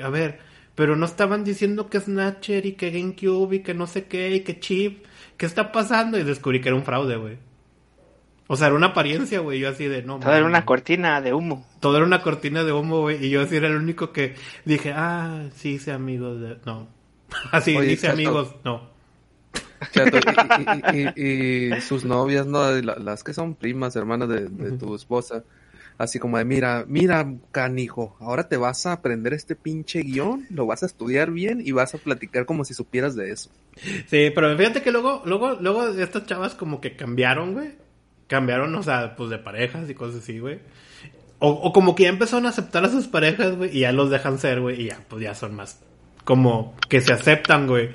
A ver, pero no estaban diciendo que Snatcher y que GameCube y que no sé qué y que Chip. ¿Qué está pasando? Y descubrí que era un fraude, güey. O sea, era una apariencia, güey. Yo así de, no. Todo era una cortina de humo. Todo era una cortina de humo, güey. Y yo así era el único que dije, ah, sí, hice amigos de... No. Así, Oye, dice Chato. amigos, no. Chato, y, y- y- y sus novias, ¿no? La- Las que son primas, hermanas de, de tu esposa. Así como de, mira, mira, canijo, ahora te vas a aprender este pinche guion, lo vas a estudiar bien y vas a platicar como si supieras de eso. Sí, pero fíjate que luego, luego, luego estas chavas como que cambiaron, güey. Cambiaron, o sea, pues de parejas y cosas así, güey. O, o como que ya empezaron a aceptar a sus parejas, güey, y ya los dejan ser, güey, y ya, pues ya son más como que se aceptan, güey.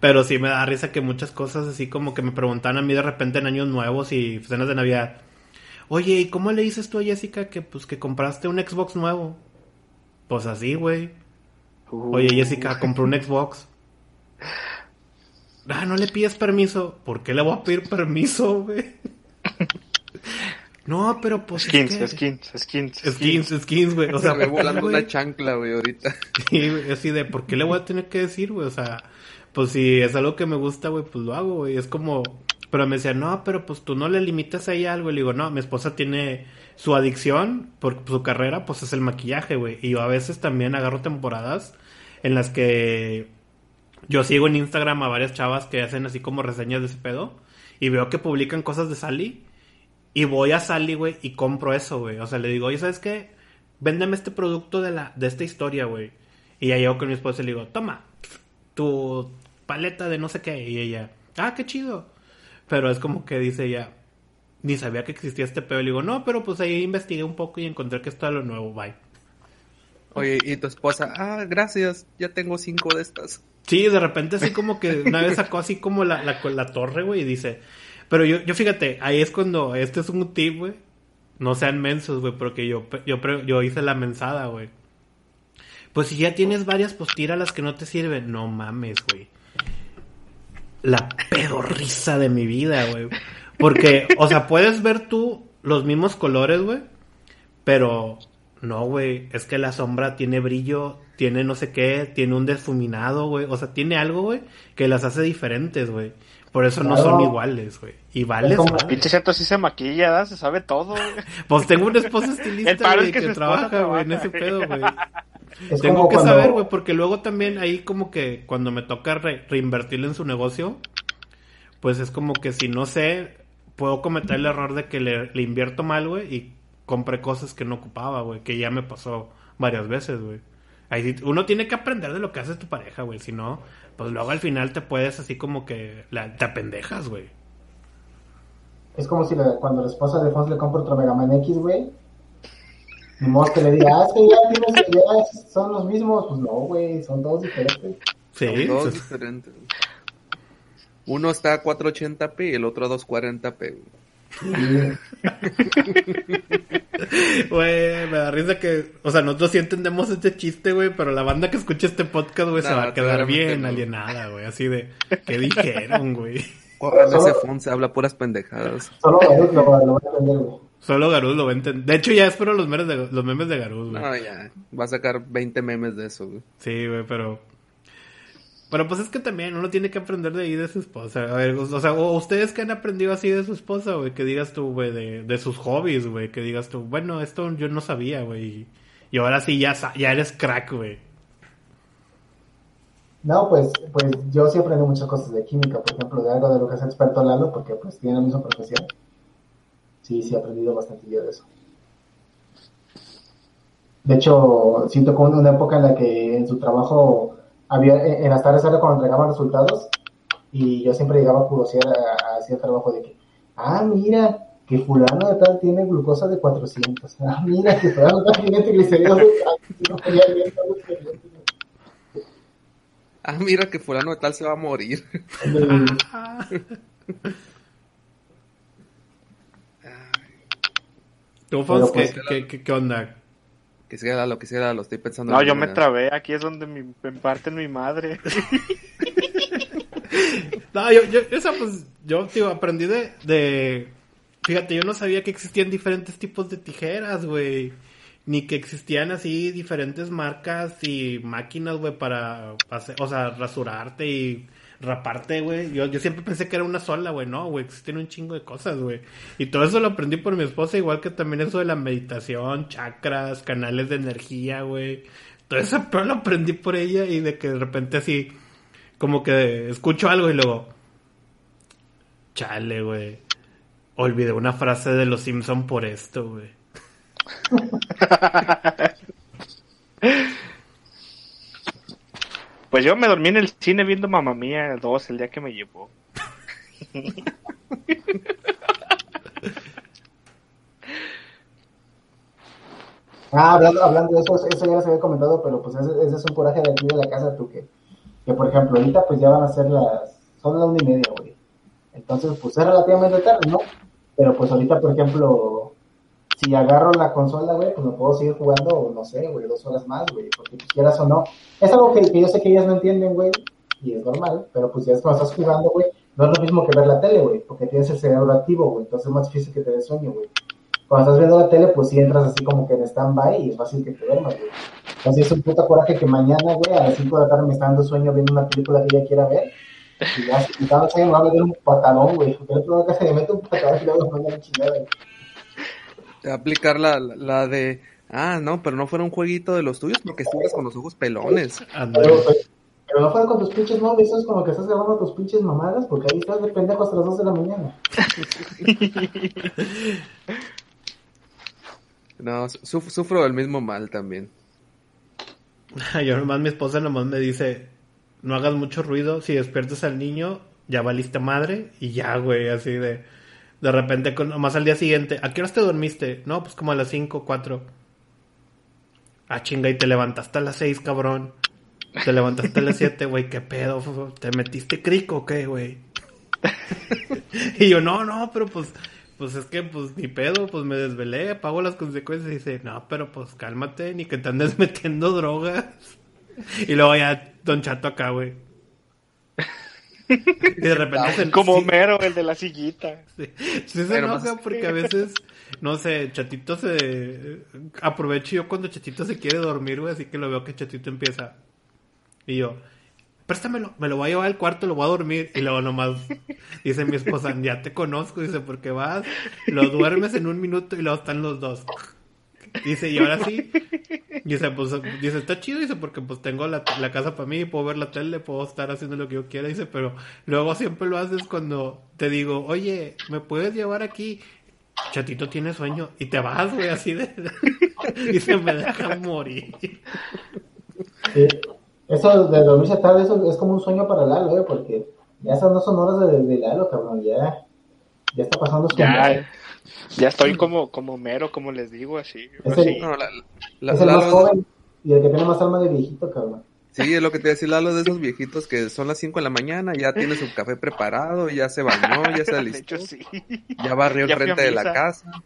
Pero sí me da risa que muchas cosas así como que me preguntan a mí de repente en años nuevos y cenas de Navidad. Oye, ¿y cómo le dices tú a Jessica que pues que compraste un Xbox nuevo? Pues así, güey. Oye, Jessica, compró un Xbox. Ah, no le pides permiso. ¿Por qué le voy a pedir permiso, güey? No, pero pues. es Skins, que- skins, skins, Skins, skins, güey. O sea, Se me ¿por qué, volando una chancla, güey, ahorita. Sí, güey, así de, ¿por qué le voy a tener que decir, güey? O sea, pues si es algo que me gusta, güey, pues lo hago, güey. Es como, pero me decía, no, pero pues tú no le limitas ahí algo. Y le digo, no, mi esposa tiene su adicción por su carrera, pues es el maquillaje, güey. Y yo a veces también agarro temporadas en las que yo sigo en Instagram a varias chavas que hacen así como reseñas de ese pedo. Y veo que publican cosas de Sally. Y voy a Sally, güey, y compro eso, güey. O sea, le digo, oye, ¿sabes qué? Véndeme este producto de, la, de esta historia, güey. Y ya llego con mi esposa y le digo, toma, tu paleta de no sé qué. Y ella, ah, qué chido. Pero es como que dice ella, ni sabía que existía este pedo. Le digo, no, pero pues ahí investigué un poco y encontré que esto era lo nuevo, bye. Oye, y tu esposa, ah, gracias, ya tengo cinco de estas. Sí, de repente así como que una vez sacó así como la, la, la torre, güey, y dice... Pero yo, yo fíjate, ahí es cuando... Este es un tip, güey. No sean mensos, güey, porque yo, yo, yo hice la mensada, güey. Pues si ya tienes varias, pues tira las que no te sirven. No mames, güey. La pedorriza de mi vida, güey. Porque, o sea, puedes ver tú los mismos colores, güey. Pero no, güey. Es que la sombra tiene brillo, tiene no sé qué, tiene un difuminado, güey. O sea, tiene algo, güey, que las hace diferentes, güey. Por eso no son iguales, güey. Y como- madre. Pinche chato sí se maquilla, ¿da? Se sabe todo, güey. Pues tengo una esposa El estilista, güey, es que trabaja, güey, en ese pedo, güey. Es Tengo que cuando- saber, güey, porque luego también ahí como que cuando me toca re- reinvertirle en su negocio, pues es como que si no sé, puedo cometer el error de que le, le invierto mal, güey, y compré cosas que no ocupaba, güey, que ya me pasó varias veces, güey. Ahí sí- uno tiene que aprender de lo que hace tu pareja, güey, si no, pues luego al final te puedes así como que la, te apendejas, güey. Es como si la- cuando la esposa de Fons le compra otro Mega Man X, güey. Ni modo que le diga, ah, es que ya, tienes, ya son los mismos. Pues no, güey, son todos diferentes. Sí, Son dos pues, diferentes. Uno está a 480p y el otro a 240p. güey. Güey, me da risa que, o sea, nosotros sí entendemos este chiste, güey, pero la banda que escucha este podcast, güey, se No, va a quedar bien no. alienada, güey, así de, ¿qué dijeron, güey? Ese Fons, habla puras pendejadas. Solo Garuz lo, lo va a entender, güey. Solo Garuz lo va a entender. De hecho, ya espero los memes de, los memes de Garuz, güey. No, ya, va a sacar 20 memes de eso, güey. Sí, güey, pero... Pero pues es que también uno tiene que aprender de ahí de su esposa. A ver, o sea, o ustedes que han aprendido así de su esposa, güey, que digas tú, güey, de, de sus hobbies, güey, que digas tú, bueno, esto yo no sabía, güey. y- ahora sí ya, ya eres crack, güey. No, pues, pues yo sí aprendí muchas cosas de química, por ejemplo, de algo de lo que es experto Lalo, porque pues tiene la misma profesión. Sí, sí he aprendido bastante yo de eso. De hecho, siento como una época en la que en su trabajo había, en las tardes era cuando entregaban resultados Y yo siempre llegaba a curiosear a, hacer trabajo de que, ah, mira, que fulano de tal tiene glucosa de 400. Ah, mira, que fulano de tal tiene triglicéridos de Ah, mira que fulano de tal se va a morir. ¿Tú, Fons, pues, ¿qué, qué, qué, onda? Que siga lo que siga, lo estoy pensando. No, yo me trabé, aquí es donde me parte mi madre. no, yo, yo, esa pues, yo, tío, aprendí de, de, fíjate, yo no sabía que existían diferentes tipos de tijeras, güey. Ni que existían así diferentes marcas y máquinas, güey, para, o sea, rasurarte y raparte, güey. Yo, siempre pensé que era una sola, güey. No, güey, existen un chingo de cosas, güey. Y todo eso lo aprendí por mi esposa, igual que también eso de la meditación, chakras, canales de energía, güey. Todo eso pero lo aprendí por ella y de que de repente así, como que escucho algo y luego, chale, güey. Olvidé una frase de los Simpson por esto, güey. Pues yo me dormí en el cine viendo Mamá Mía 2 el día que me llevó. ah, hablando, hablando de eso, eso ya se había comentado, pero pues ese, es un coraje de aquí de la casa, tú que, que por ejemplo ahorita pues ya van a ser las, son las una y media, güey. Entonces pues es relativamente tarde, ¿no? Pero pues ahorita, por ejemplo, si agarro la consola, güey, pues me puedo seguir jugando, no sé, güey, dos horas más, güey, porque pues, quieras o no. Es algo que, yo sé que ellas no entienden, güey, y es normal, pero pues ya es cuando estás jugando, güey, no es lo mismo que ver la tele, güey, porque tienes el cerebro activo, güey, entonces es más difícil que te dé sueño, güey. Cuando estás viendo la tele, pues sí entras así como que en stand-by y es fácil que te duermas, güey. Entonces es un puta coraje que mañana, güey, a las 5 de la tarde me está dando sueño viendo una película que ella quiera ver. Y ya, si me va a meter un patadón, güey. Porque el otro se me mete un patadón y luego me chingada, güey aplicar la, la de, ah, no, pero no fuera un jueguito de los tuyos porque estuvieras con los ojos pelones. Pero, pero, no fuera con tus pinches móviles, eso es como que estás grabando tus pinches mamadas porque ahí estás de pendejo hasta las 2 de la mañana. no, sufro el mismo mal también. Yo nomás mi esposa nomás me dice, no hagas mucho ruido, si despiertas al niño, ya valiste madre y ya, güey, así de de repente, más al día siguiente, ¿a qué horas te dormiste? No, pues como a las 5, 4. Ah, chinga, y te levantaste a las 6, cabrón. Te levantaste a las 7, güey, qué pedo. ¿Te metiste crico o qué, güey? y yo, no, no, pero pues, pues es que, pues ni pedo, pues me desvelé, pago las consecuencias. Y dice, no, pero pues cálmate, ni que te andes metiendo drogas. y luego ya, Don Chato acá, güey. Y de repente se, Como Mero, el de la sillita. Sí, se enoja porque a veces, no sé, Chatito se... Aprovecho yo cuando Chatito se quiere dormir, güey, así que lo veo que Chatito empieza. Y yo, préstamelo, me lo voy a llevar al cuarto, lo voy a dormir. Y luego nomás dice mi esposa, ya te conozco, dice, porque vas, lo duermes en un minuto y luego están los dos. Dice, y ahora sí. Dice, pues, dice, está chido, dice, porque pues tengo la, la casa para mí, puedo ver la tele, puedo estar haciendo lo que yo quiera, dice, pero luego siempre lo haces cuando te digo, oye, ¿me puedes llevar aquí? Chatito tiene sueño y te vas, güey, así de... y se me deja morir. Eso de dormirse tarde, eso es como un sueño para Lalo, güey, porque ya esas no son horas de, de Lalo, cabrón, ya, ya está pasando su ya, ya estoy como, como mero, como les digo, así. Es el, no, la, es el más joven y el que tiene más alma de viejito, cabrón. Sí, es lo que te decía Lalo de esos viejitos que son las 5 de la mañana, ya tiene su café preparado, ya se bañó, ya se alistó, sí. ya barrió el frente de la casa.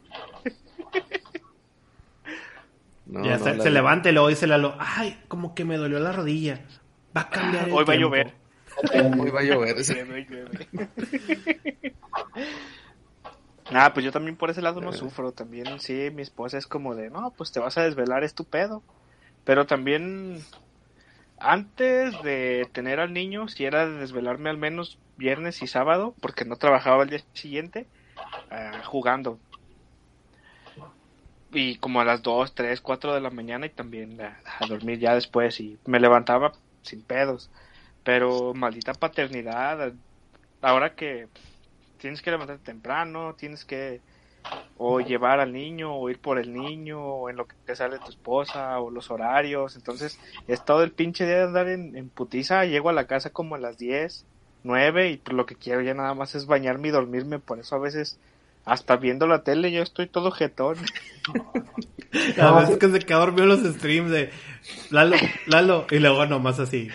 No, ya se, levanta y luego dice Lalo, ay, como que me dolió la rodilla. Va a cambiar Hoy va a llover. Hoy va a llover. Ah, pues yo también por ese lado no sufro. También, sí, mi esposa es como de, no, pues te vas a desvelar, es tu pedo. Pero también, antes de tener al niño, si era de desvelarme al menos viernes y sábado, porque no trabajaba el día siguiente, ah, jugando. Y como a las 2, 3, 4 de la mañana y también a dormir ya después y me levantaba sin pedos. Pero maldita paternidad, ahora que tienes que levantarte temprano, tienes que o llevar al niño o ir por el niño o en lo que sale tu esposa o los horarios. Entonces es todo el pinche día de andar en, putiza. Llego a la casa como a las 10 nueve y por lo que quiero ya nada más es bañarme y dormirme, por eso a veces hasta viendo la tele yo estoy todo jetón. a veces que se queda dormido los streams de Lalo, Lalo, y luego nomás así.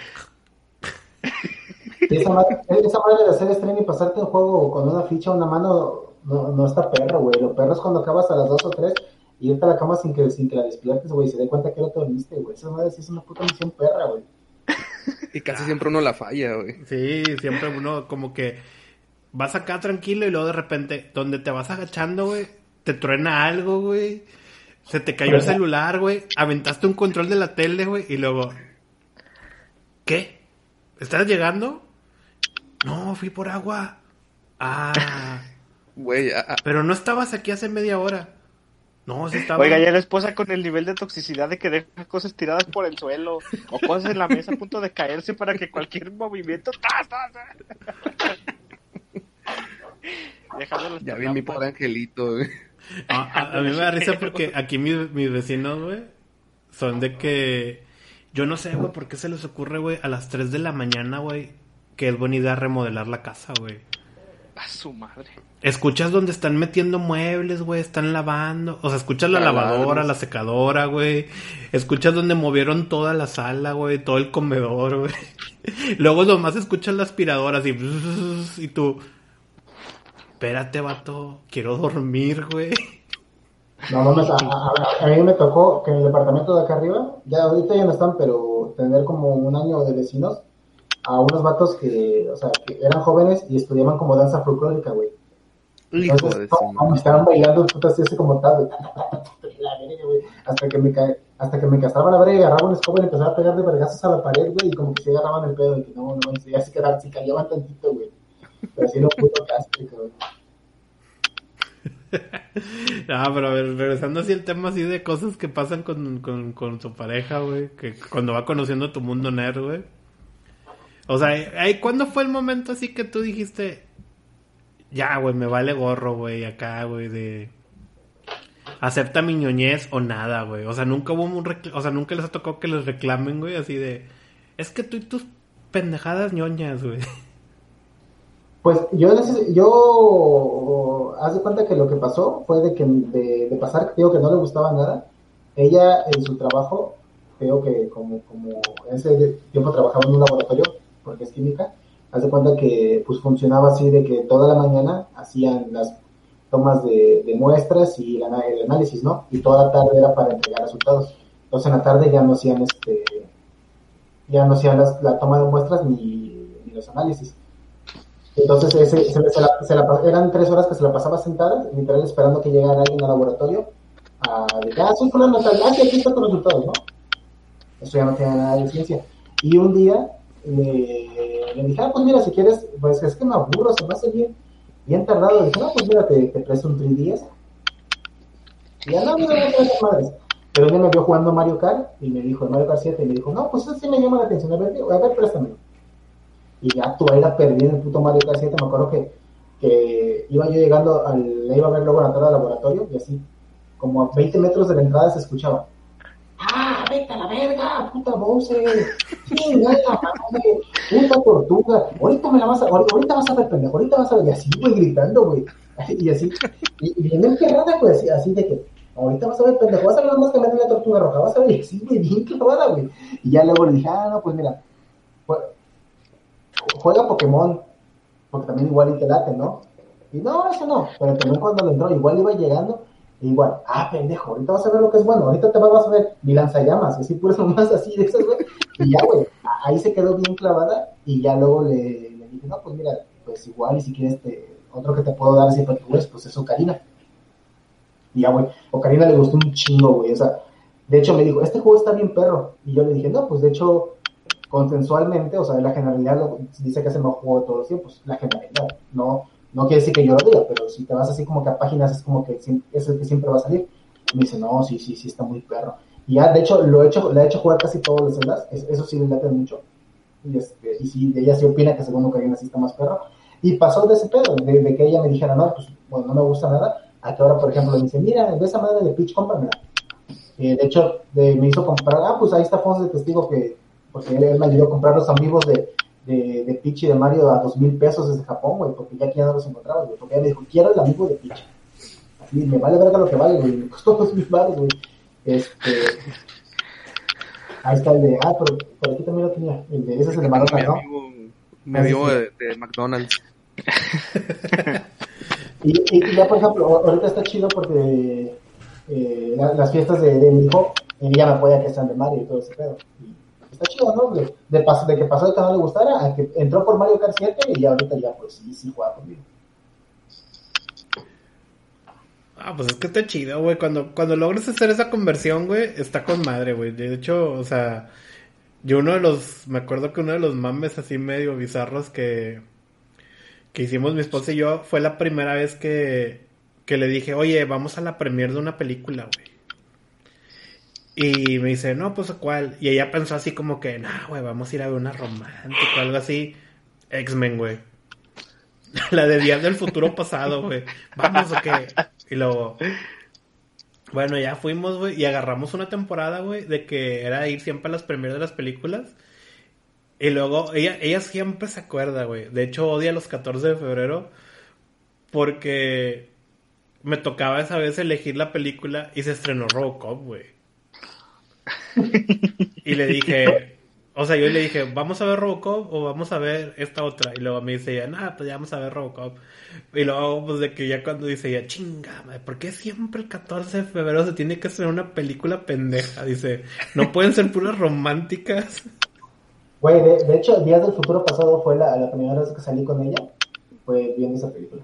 Esa, manera de hacer stream y pasarte un juego con una ficha, una mano, no, no está perro, güey. Lo perro es cuando acabas a las dos o tres y irte a la cama sin que, sin que la despiertes, güey. Se dé cuenta que no te dormiste, güey. Esa madre sí es una puta misión perra, güey. Y casi siempre uno la falla, güey. Sí, siempre uno como que vas acá tranquilo y luego de repente, donde te vas agachando, güey, te truena algo, güey. Se te cayó el celular, güey. Aventaste un control de la tele, güey. Y luego, ¿qué? ¿Estás llegando? No, fui por agua. Ah. Güey, pero no estabas aquí hace media hora. No, sí estaba. Oiga, ya la esposa con el nivel de toxicidad de que deja cosas tiradas por el suelo o cosas en la mesa a punto de caerse para que cualquier movimiento. ya vi mi pobre angelito, güey. A, mí me da risa porque aquí mis, mis vecinos, güey, son de que. Yo no sé, güey, por qué se les ocurre, güey, a las 3 de la mañana, güey, que es buena idea remodelar la casa, güey. A su madre. Escuchas donde están metiendo muebles, güey, están lavando. O sea, escuchas la lavadora, la secadora, güey. Escuchas donde movieron toda la sala, güey, todo el comedor, güey. Luego nomás escuchas la aspiradora así. Y tú. Espérate, vato. Quiero dormir, güey. No mames, a, a, mí me tocó que en el departamento de acá arriba, ya ahorita ya no están, pero tener como un año de vecinos a unos vatos que, o sea, que eran jóvenes y estudiaban como danza folclórica, güey. Entonces, estaban bailando putas así como tal, hasta que me cae, hasta que me castraba la verga y agarraba un escoba y empezaba a pegar de vergazos a la pared, güey, y como que se agarraban el pedo, y que no, no, y ya se quedaban, se callaban tantito, güey. Pero así no puto casco, güey. No, pero a ver, regresando así el tema así de cosas que pasan con, con, con su pareja, güey, que cuando va conociendo tu mundo nerd, güey. O sea, ¿cuándo fue el momento así que tú dijiste, ya, güey, me vale gorro, güey, acá, güey, de acepta mi ñoñez o nada, güey. O sea, nunca hubo un o sea, nunca les ha tocado que les reclamen, güey, así de es que tú y tus pendejadas ñoñas, güey. Pues yo yo haz de cuenta que lo que pasó fue de que de, pasar, digo que no le gustaba nada. Ella en su trabajo, creo que como como ese tiempo trabajaba en un laboratorio porque es química, Hace cuenta que pues funcionaba así de que toda la mañana hacían las tomas de, muestras y el análisis, ¿no? Y toda la tarde era para entregar resultados. Entonces en la tarde ya no hacían este, ya no hacían la toma de muestras ni, los análisis. Entonces ese, se, la, eran tres horas que se la pasaba sentada, literal esperando que llegara alguien al laboratorio a decir, ah, soy fulano tal, ah, aquí están tus resultados, ¿no? Eso ya no tiene nada de ciencia. Y un día le, le dije, ah, pues mira, si quieres, pues es que me aburro, se me hace bien, bien tardado. Le dije, no, pues mira, te, te presto un 3 días. Y ya no, no, no, madres. Pero ella me vio jugando Mario Kart y me dijo, Mario Kart 7, y me dijo, no, pues eso sí me llama la atención. A ver, a ver, préstamelo. Y ya tú ahí la perdí en el puto Mario Kart 7. Me acuerdo que, que iba yo llegando, al, le iba a ver luego la entrada del laboratorio y así, como a 20 metros de la entrada se escuchaba ¡Ah, vete la verga, tortuga! Ahorita me la vas a, ahorita vas a ver, pendejo, ahorita vas a ver, y así, güey, gritando, güey. Y así, y, bien enterrada, güey, así, de que, ahorita vas a ver, pendejo, vas a ver más que me la tortuga roja, vas a ver, y así, güey, bien clavada, güey. Y ya luego le dije, ah, no, pues mira, juega Pokémon, porque también igual y te late, ¿no? Y no, eso no, pero también cuando le entró, igual iba llegando, igual, ah, pendejo, ahorita vas a ver lo que es bueno, ahorita te vas a ver mi lanzallamas, así puras nomás así de esas, güey. Y ya, güey, ahí se quedó bien clavada y ya luego le, le, dije, no, pues mira, pues igual y si quieres te, otro que te puedo dar así para que pues es Ocarina. Y ya, güey, Ocarina le gustó un chingo, güey, o sea, de hecho me dijo, este juego está bien perro. Y yo le dije, no, pues de hecho, consensualmente, o sea, la generalidad dice que es el mejor juego de todos los tiempos, la generalidad, no no quiere decir que yo lo diga, pero si te vas así como que a páginas es como que es el que siempre va a salir. Me dice, no, sí, sí, sí, está muy perro. Y ya, de hecho, lo he hecho, le he hecho jugar casi todos los celdas, eso sí le late mucho. Y, este, y sí, ella sí opina que según Ocarina sí está más perro. Y pasó de ese pedo, de, que ella me dijera, no, pues, bueno, no me gusta nada, a que ahora, por ejemplo, me dice, mira, de esa madre de Peach, cómpramela. Eh, de hecho, me hizo comprar, ah, pues ahí está Fonse de testigo que, porque él, me ayudó a comprar los amigos de, de, de Peach y de Mario a dos mil pesos desde Japón, güey, porque ya aquí ya no los encontraba, güey, porque ella me dijo, quiero el amigo de Peach. Así, me vale verga lo que vale, güey, me costó dos mil baros, güey. Este, ahí está el de, ah, pero por aquí también lo tenía, el de, ese es el de Maroca, ¿no? Me dio de, de McDonald's. y, y, ya, por ejemplo, ahorita está chido porque eh, las fiestas de, de mi hijo, ella me apoya que están de Mario y todo ese pedo. Y está chido, ¿no? De, que pasó de que no le gustara a que entró por Mario Kart 7 y ya ahorita ya, pues sí, sí juega conmigo. Ah, pues es que está chido, güey. Cuando, cuando logres hacer esa conversión, güey, está con madre, güey. De hecho, o sea, yo uno de los, me acuerdo que uno de los mames así medio bizarros que, que hicimos mi esposa y yo fue la primera vez que, que le dije, oye, vamos a la premier de una película, güey. Y me dice, no, pues ¿cuál? Y ella pensó así como que, no, güey, vamos a ir a ver una romántica, algo así. X-Men, güey. la de Días del Futuro Pasado, güey. Vamos, ¿o qué? Y luego, bueno, ya fuimos, güey, y agarramos una temporada, güey, de que era ir siempre a las premieres de las películas. Y luego, ella, ella siempre se acuerda, güey. De hecho, odia los 14 de febrero porque me tocaba esa vez elegir la película y se estrenó Robocop, güey. Y le dije, o sea, yo le dije, ¿vamos a ver Robocop o vamos a ver esta otra? Y luego me dice ella, nada, pues ya vamos a ver Robocop. Y luego, pues de que ya cuando dice ella, chinga, ¿por qué siempre el 14 de febrero se tiene que hacer una película pendeja? Dice, ¿no pueden ser puras románticas? Güey, de, de, hecho, Días del Futuro Pasado fue la, la, primera vez que salí con ella, fue viendo esa película.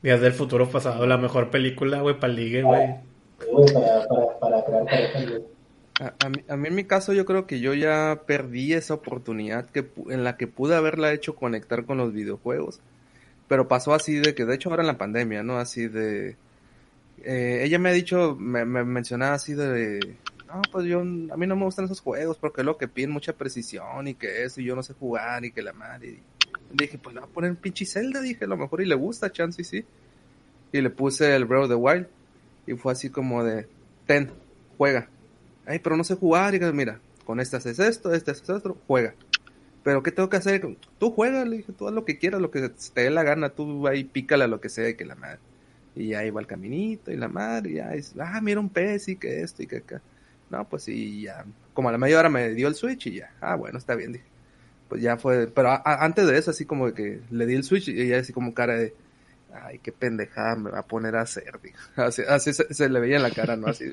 Días del Futuro Pasado, la mejor película, güey, para ligue, güey. Para, crear a, mí, en mi caso yo creo que yo ya perdí esa oportunidad que en la que pude haberla hecho conectar con los videojuegos. Pero pasó así de que, de hecho ahora en la pandemia, ¿no? Así de... Eh, ella me ha dicho, me, me mencionaba así de... No, pues yo, a mí no me gustan esos juegos porque es lo que piden mucha precisión y que eso, y yo no sé jugar y que la madre. Y dije, pues le voy a poner pinche Zelda, dije, a lo mejor y le gusta, chance y sí. Y le puse el Breath of the Wild. Y fue así como de, ten, juega ay, pero no sé jugar, y mira, con este haces esto, este haces esto, juega. Pero ¿qué tengo que hacer? Tú juega, le dije, tú haz lo que quieras, lo que te dé la gana, tú ahí pícala lo que sea, que la madre. Y ahí va el caminito, y la madre, y ya es, ah, mira un pez, y que esto, y que acá. No, pues sí, ya, como a la media hora me dio el switch, y ya, ah, bueno, está bien, dije. Pues ya fue, pero antes de eso, así como que le di el switch, y ella así como cara de, ay, qué pendejada me va a poner a hacer. Así, así se, se, le veía en la cara, ¿no? Así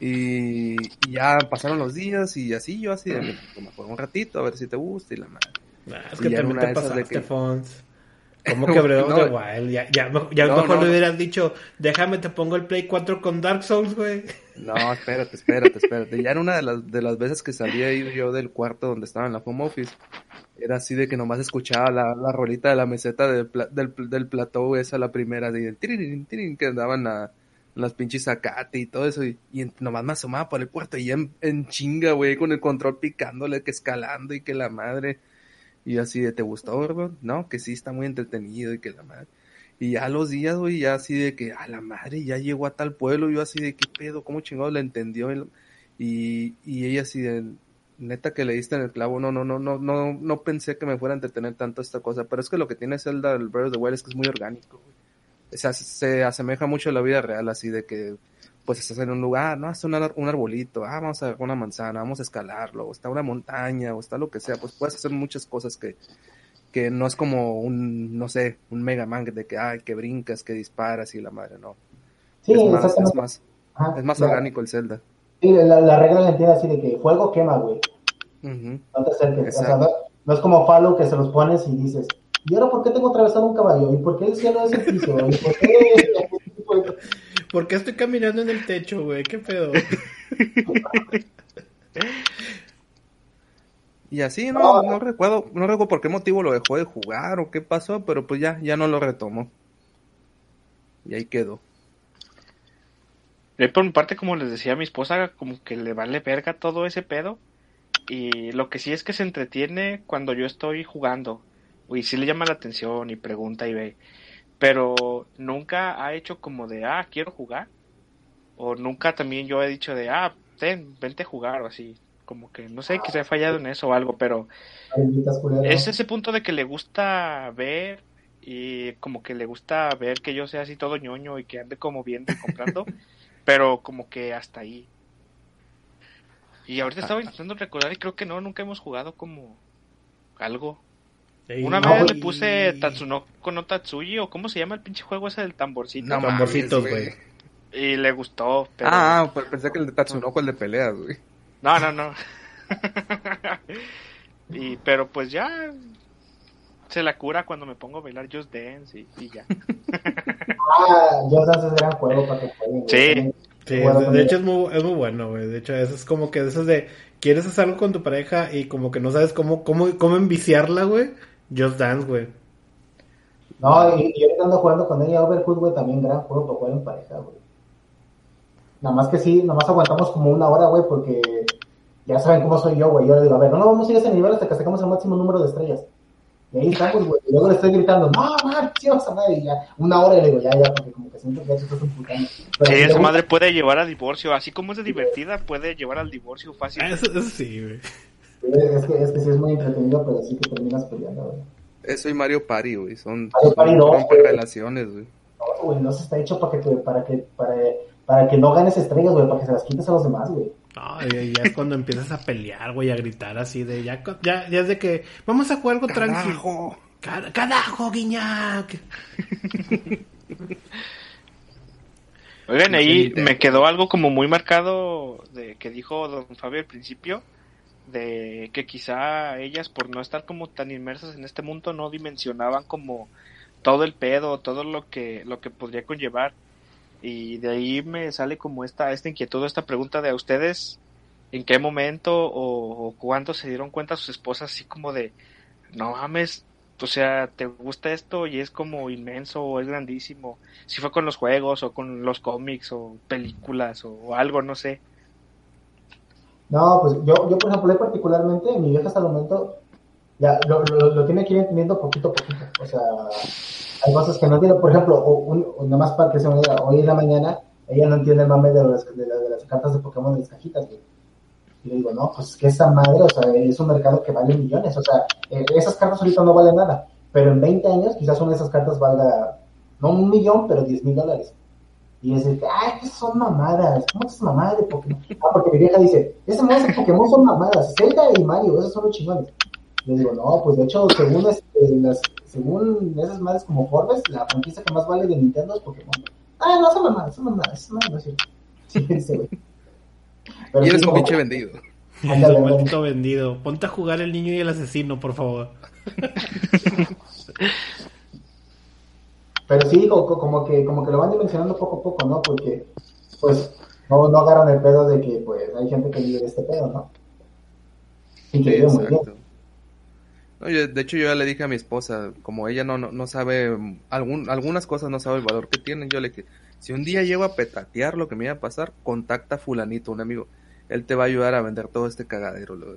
y, y, ya pasaron los días y así yo así de, mejor un ratito a ver si te gusta y la madre. Nah, es que también te pasaste, que... Fons. ¿Cómo que Breath no, Wild? Ya, ya, ya no, mejor no. le hubieras dicho, déjame te pongo el Play 4 con Dark Souls, güey. No, espérate, espérate, espérate. Ya era una de las, de las veces que salía yo del cuarto donde estaba en la home office. Era así de que nomás escuchaba la, la rolita de la meseta del, del, del plató, esa la primera, de tirin, tirin, que andaban a las pinches zacate y todo eso, y, y, nomás me asomaba por el puerto y en, en chinga, güey, con el control picándole, que escalando y que la madre, y así de, ¿te gustó? No, que sí está muy entretenido y que la madre. Y ya los días, güey, ya así de que, a la madre, ya llegó a tal pueblo, yo así de, ¿qué pedo? ¿Cómo chingado le entendió? Y, y ella así de, neta que le diste en el clavo, no, no, no, no, no, no pensé que me fuera a entretener tanto esta cosa, pero es que lo que tiene Zelda, el Breath of the es que es muy orgánico, güey se, se asemeja mucho a la vida real, así de que pues estás en un lugar, no, está un, un arbolito, ah, vamos a una manzana, vamos a escalarlo, o está una montaña, o está lo que sea, pues puedes hacer muchas cosas que, que no es como un, no sé, un Mega Man de que, ay, que brincas, que disparas y la madre, no. Sí, es más, es más, Ajá, es más orgánico el Zelda. Sí, la, la regla la entiende así de que fuego quema, güey. Uh -huh. No te acerques, o sea, no, no, es como Falo que se los pones y dices, ¿Y ahora por qué tengo atravesado un caballo? ¿Y por qué el cielo es el piso? ¿Y por qué? ¿Por qué estoy caminando en el techo, güey? ¿Qué pedo? y así no, no recuerdo, no recuerdo por qué motivo lo dejó de jugar o qué pasó, pero pues ya, ya no lo retomó. Y ahí quedó. Yo por mi parte, como les decía a mi esposa, como que le vale verga todo ese pedo. Y lo que sí es que se entretiene cuando yo estoy jugando y sí le llama la atención y pregunta y ve, pero nunca ha hecho como de, ah, quiero jugar, o nunca también yo he dicho de, ah, ten, vente a jugar o así. Como que no sé que se ha fallado en eso o algo, pero es ese punto de que le gusta ver y como que le gusta ver que yo sea así todo ñoño y que ande como viendo y comprando, pero como que hasta ahí. Y ahorita estaba intentando recordar y creo que no, nunca hemos jugado como algo. Una vez le puse Tatsunoko no Tatsuyi o cómo se llama el pinche juego ese del tamborcito. No, tamborcitos, güey. Y le gustó, pero... Ah, pensé que el de Tatsunoko el de peleas, güey. No, no, no. y pero pues ya se la cura cuando me pongo a bailar Just Dance y, ya. ah, Just Dance es gran juego para que jueguen. Sí. Sí, de, hecho es muy, es muy bueno, güey. De hecho, eso es como que eso es de quieres hacer algo con tu pareja y como que no sabes cómo, cómo, cómo enviciarla, güey. Just Dance, güey. No, y, yo ando jugando con ella Overcooked, güey, también gran juego para jugar en pareja, güey. Nada más que sí, nada más aguantamos como una hora, güey, porque ya saben cómo soy yo, güey. Yo le digo, a ver, no, no vamos a ir a ese nivel hasta que sacamos el máximo número de estrellas. Y ahí estamos, güey. Y luego le estoy gritando, no, man, sí, vamos a Y ya, una hora y le digo, ya, ya, porque como que siento que ya se está putando. Sí, esa madre puede llevar a divorcio. Así como es de divertida, puede llevar al divorcio fácil. Ah, eso, sí, güey. Es que, es que sí es muy entretenido, pero sí que terminas peleando, güey. Eso y Mario Party, güey. Son, Mario Party no, relaciones, güey. No, güey, no se está hecho para que, para que, para, para que no ganes estrellas, güey, para que se las quites a los demás, güey. No, ya es cuando empiezas a pelear, güey, a gritar así de ya, ya, ya es de que vamos a jugar algo tranquilo. Carajo, guiñac. Oigan, ahí me quedó algo como muy marcado de que dijo don Fabio al principio, de que quizá ellas por no estar como tan inmersas en este mundo no dimensionaban como todo el pedo, todo lo que lo que podría conllevar y de ahí me sale como esta, esta inquietud, esta pregunta de a ustedes, ¿en qué momento o, cuándo se dieron cuenta sus esposas así como de, no mames, o sea, te gusta esto y es como inmenso o es grandísimo? Si fue con los juegos o con los cómics o películas o, algo, no sé. No, pues yo, yo por ejemplo, particularmente, mi vieja hasta el momento ya lo, lo, tiene que ir entendiendo poquito a poquito. O sea, hay cosas que no entiendo. Por ejemplo, un, nada más para que se me diga, hoy en la mañana ella no entiende el mame de, las, de, las cartas de Pokémon de las cajitas, Y le digo, no, pues es que esa madre, o sea, es un mercado que vale millones. O sea, eh, esas cartas ahorita no valen nada. Pero en 20 años, quizás una de esas cartas valga, no un millón, pero 10 mil dólares. Y es de que, ay, que son mamadas. ¿Cómo es mamada de Pokémon? Ah, porque mi vieja dice, esas mamadas de Pokémon son mamadas. Zelda y Mario, esos son los chingones. Le digo, no, pues de hecho, según, este, las, según esas madres como Forbes, la franquicia que más vale de Nintendo es Pokémon. Ah, no, son mamadas, son mamadas, son mamadas, Sí, ese güey. y eres un pinche vendido. un maldito vendido. Ponte a jugar el niño y el asesino, por favor. Pero sí, como que, como que lo van dimensionando poco a poco, ¿no? Porque, pues, no, no agarran el pedo de que, pues, hay gente que vive este pedo, ¿no? Y que vive muy bien de hecho, yo ya le dije a mi esposa, como ella no, no, sabe, algún, algunas cosas no sabe el valor que tienen, yo le dije, si un día llego a petatear lo que me iba a pasar, contacta a fulanito, un amigo, él te va a ayudar a vender todo este cagadero, lo,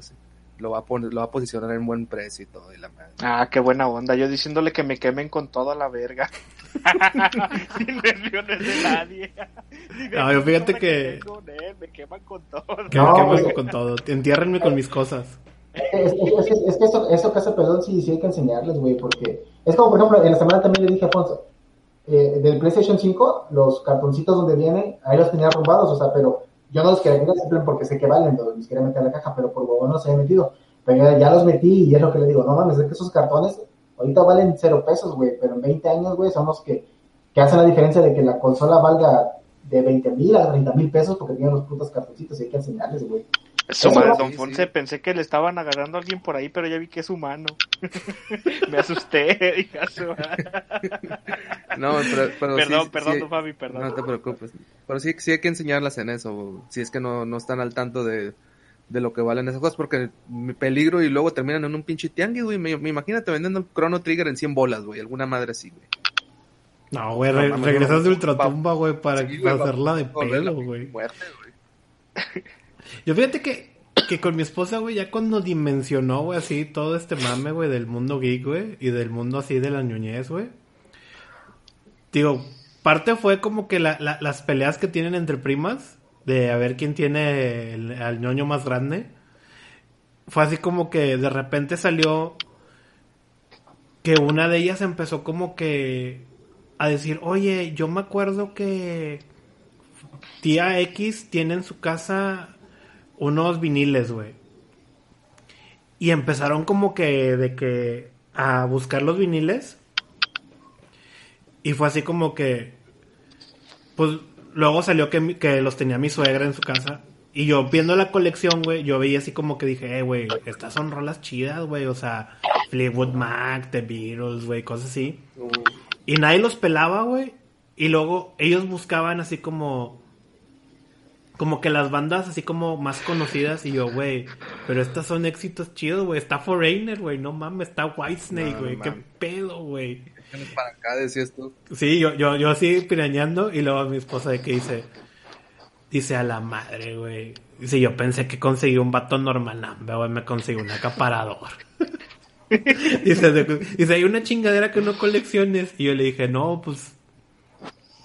lo va a poner, lo va a posicionar en buen precio y todo, y la madre. Ah, qué buena onda, yo diciéndole que me quemen con toda la verga. Sin versiones de nadie. no, yo fíjate que... me queman con todo. Que me queman con todo, entiérrenme con mis cosas. Es, que eso, eso hace Pelón sí, sí hay que enseñarles, güey, porque es como, por ejemplo, en la semana también le dije a Afonso, eh, del PlayStation 5, los cartoncitos donde vienen, ahí los tenía robados, o sea, pero yo no los quería meter porque sé que valen, los quería meter en la caja, pero por huevo no los había metido. Pero ya, los metí y es lo que le digo, no mames, es que esos cartones ahorita valen cero pesos, güey, pero en 20 años, güey, son los que, que hacen la diferencia de que la consola valga de 20 mil a 30 mil pesos porque tienen los putos cartoncitos y hay que enseñarles, güey. Su madre, Don Fonse, pensé que le estaban agarrando a alguien por ahí, pero ya vi que es humano. Me asusté, hija No, pero, perdón, perdón, don Fabi, perdón. No te preocupes. Pero sí, sí hay que enseñarlas en eso, si es que no, no están al tanto de, de lo que valen esas cosas, porque mi peligro y luego terminan en un pinche tianguis, güey. Me, imagínate vendiendo el Chrono Trigger en 100 bolas, güey, alguna madre así, güey. No, güey, regresas de Ultratumba, güey, para, para hacerla de pelo, güey. Yo fíjate que, que con mi esposa, güey, ya cuando dimensionó, güey, así todo este mame, güey, del mundo geek, güey, y del mundo así de la ñoñez, güey. Digo, parte fue como que la, las peleas que tienen entre primas, de a ver quién tiene al ñoño más grande. fue así como que de repente salió que una de ellas empezó como que a decir, oye, yo me acuerdo que tía X tiene en su casa unos viniles, güey. Y empezaron como que de que a buscar los viniles. Y fue así como que, pues luego salió que, que los tenía mi suegra en su casa. Y yo viendo la colección, güey, yo veía así como que dije, eh, güey, estas son rolas chidas, güey. O sea, Fleetwood Mac, The Beatles, güey, cosas así. Y nadie los pelaba, güey. Y luego ellos buscaban así como... Como que las bandas así como más conocidas y yo, güey, pero estas son éxitos chidos, güey. Está Foreigner, güey, no mames, está Whitesnake, güey, qué pedo, güey. Para acá decías tú. Sí, yo, yo, yo así pirañando y luego mi esposa de que dice, Dice a la madre, güey. Dice, yo pensé que conseguí un vato normal, no, güey, me conseguí un acaparador. dice, dice, hay una chingadera que no colecciones. Y yo le dije, no, pues,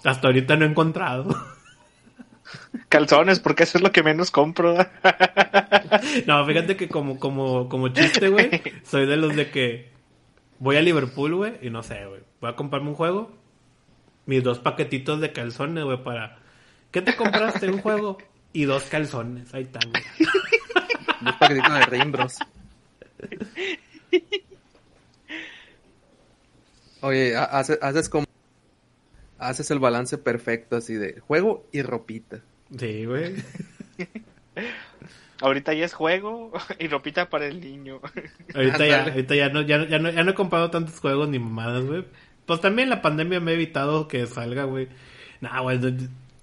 hasta ahorita no he encontrado. Calzones, porque eso es lo que menos compro. no, fíjate que como, como, como chiste, güey, soy de los de que voy a Liverpool, güey, y no sé, güey, voy a comprarme un juego, mis dos paquetitos de calzones, güey, para ¿Qué te compraste? Un juego y dos calzones. Ahí están. Dos paquetitos de Rimbros. Oye, haces, haces como. Haces el balance perfecto así de juego y ropita. Sí, güey. Ahorita ya es juego y ropita para el niño. Ahorita ya, ahorita ya no, ya, ya no, ya no he comprado tantos juegos ni mamadas, güey. Pues también la pandemia me ha evitado que salga, güey. Nah, güey,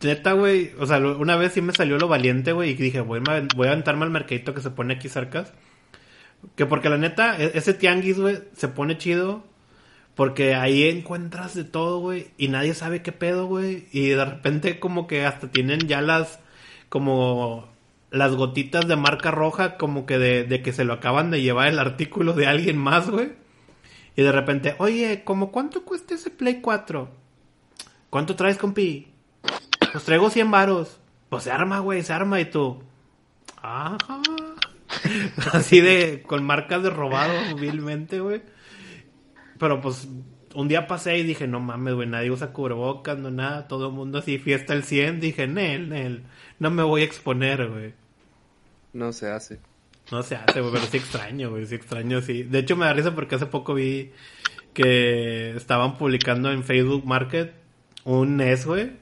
Neta, güey, o sea, una vez sí me salió lo valiente, güey, y dije, voy a, voy a aventarme al mercadito que se pone aquí cerca. Que porque la neta, e, ese tianguis, güey, se pone chido. Porque ahí encuentras de todo, güey, y nadie sabe qué pedo, güey. Y de repente como que hasta tienen ya las, como las gotitas de marca roja, como que de, de que se lo acaban de llevar el artículo de alguien más, güey. Y de repente, oye, ¿cómo cuánto cuesta ese Play 4? ¿Cuánto traes, compi? Pues traigo 100 varos. Pues se arma, güey, se arma y tú. Ajá. Así de, con marcas de robado humilmente, güey. Pero pues, un día pasé y dije, no mames, güey, nadie usa cubrebocas, no nada, todo el mundo así, fiesta el 100. Dije, Nel, Nel, no me voy a exponer, güey. No se hace. No se hace, güey, pero sí extraño, güey, sí extraño, sí. De hecho, me da risa porque hace poco vi que estaban publicando en Facebook Market un NES, güey,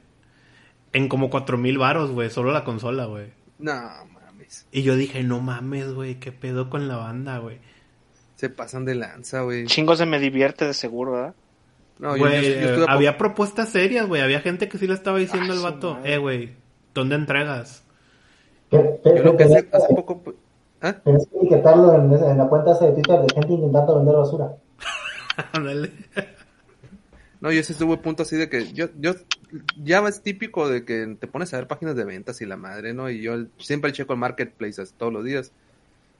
en como cuatro mil varos, güey, solo la consola, güey. No mames. Y yo dije, no mames, güey, qué pedo con la banda, güey. Se pasan de lanza, güey. Chingo se me divierte de seguro, ¿verdad? No, güey, había propuestas serias, güey. Había gente que sí le estaba diciendo al vato, eh, güey, ¿dónde entregas? Yo lo que hace, hace poco... ¿eh? Tienes que etiquetarlo en, en, la cuenta de Twitter de gente intentando vender basura. No, yo sí estuve a punto así de que yo, yo, ya es típico de que te pones a ver páginas de ventas y la madre, ¿no? Y yo siempre checo el marketplace todos los días.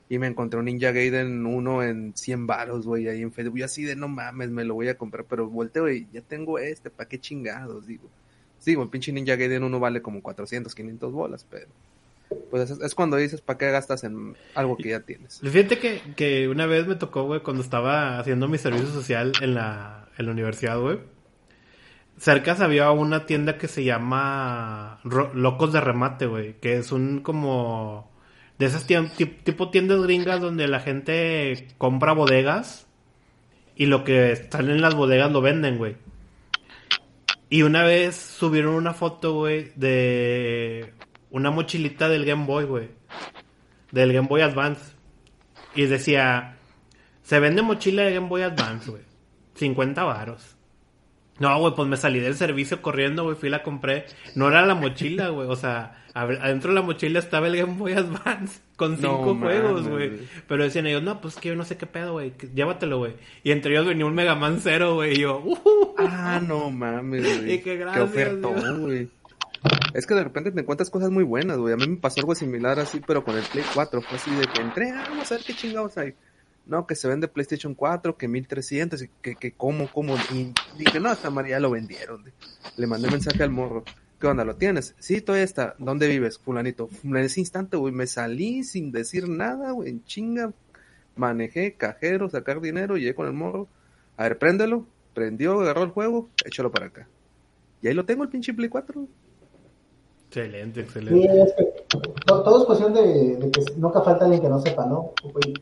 Y me encontré un Ninja Gaiden uno en 100 baros, güey, ahí en Facebook. Y así de, no mames, me lo voy a comprar. Pero volteo y ya tengo este, ¿para qué chingados? Digo. Sí, el pinche Ninja Gaiden uno vale como 400, 500 bolas, pero... Pues es, cuando dices, ¿para qué gastas en algo que ya tienes? Fíjate que, que una vez me tocó, güey, cuando estaba haciendo mi servicio social en la, en la universidad, güey. Cerca había una tienda que se llama Locos de Remate, güey. Que es un como... De esas tipo tiendas gringas donde la gente compra bodegas y lo que están en las bodegas lo venden, güey. Y una vez subieron una foto, güey, de una mochilita del Game Boy, güey. Del Game Boy Advance. Y decía, se vende mochila de Game Boy Advance, güey. 50 varos. No, güey, pues me salí del servicio corriendo, güey, fui y la compré. No era la mochila, güey, o sea, adentro de la mochila estaba el Game Boy Advance con cinco juegos, güey. Pero decían ellos, no, pues que yo no sé qué pedo, güey, llévatelo, güey. Y entre ellos venía un Mega Man Zero, güey, y yo, uh, Ah, no mames, güey. Y qué gracias, Qué ofertón, güey. Es que de repente te encuentras cosas muy buenas, güey. A mí me pasó algo similar así, pero con el Play 4. Fue así de que entré, ah, vamos a ver qué chingados hay no, que se vende PlayStation 4, que 1300, que, que cómo, cómo. Y dije, no, hasta María lo vendieron. Le mandé mensaje al morro. ¿Qué onda? ¿Lo tienes? Sí, todavía está. ¿Dónde vives, fulanito? En ese instante, güey, me salí sin decir nada, güey, en chinga. Manejé cajero, sacar dinero, llegué con el morro. A ver, préndelo. Prendió, agarró el juego, échalo para acá. Y ahí lo tengo, el pinche Play 4. Excelente, excelente. Sí, es que todo, es cuestión de, que nunca falta alguien que no sepa, ¿no?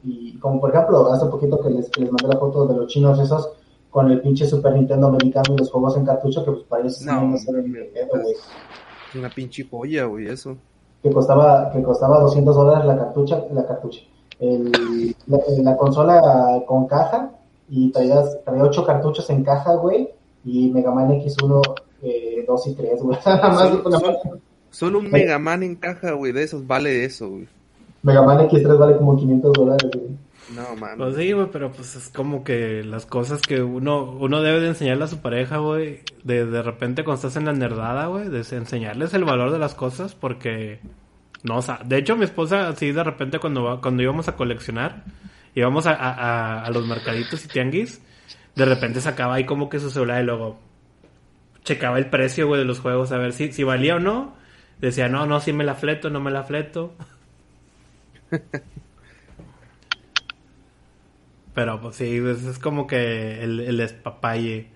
Y, como por ejemplo, hace poquito que les, les mandé la foto de los chinos esos con el pinche Super Nintendo americano y los juegos en cartucho, que pues para ellos no, no güey. Una pinche joya, güey, eso. Que costaba, que costaba 200 dólares la cartucha, la cartucha. El, la, consola con caja y traía, traía 8 cartuchos en caja, güey, y Mega Man X1, eh, 2 y 3, güey. Solo, un Mega Man en caja, güey, de esos vale eso, güey. Mega Man X3 vale como 500 dólares, güey. No, man. Pues sí, güey, pero pues es como que las cosas que uno uno debe de enseñarle a su pareja, güey, de, de repente cuando estás en la nerdada, güey, de enseñarles el valor de las cosas porque no, o sea, de hecho mi esposa así de repente cuando cuando íbamos a coleccionar, íbamos a, a, a los mercaditos y tianguis, de repente sacaba ahí como que su celular y luego checaba el precio, güey, de los juegos a ver si si valía o no. Decía, "No, no, si me la fleto, no me la fleto." Pero pues sí, es como que el, el despapalle.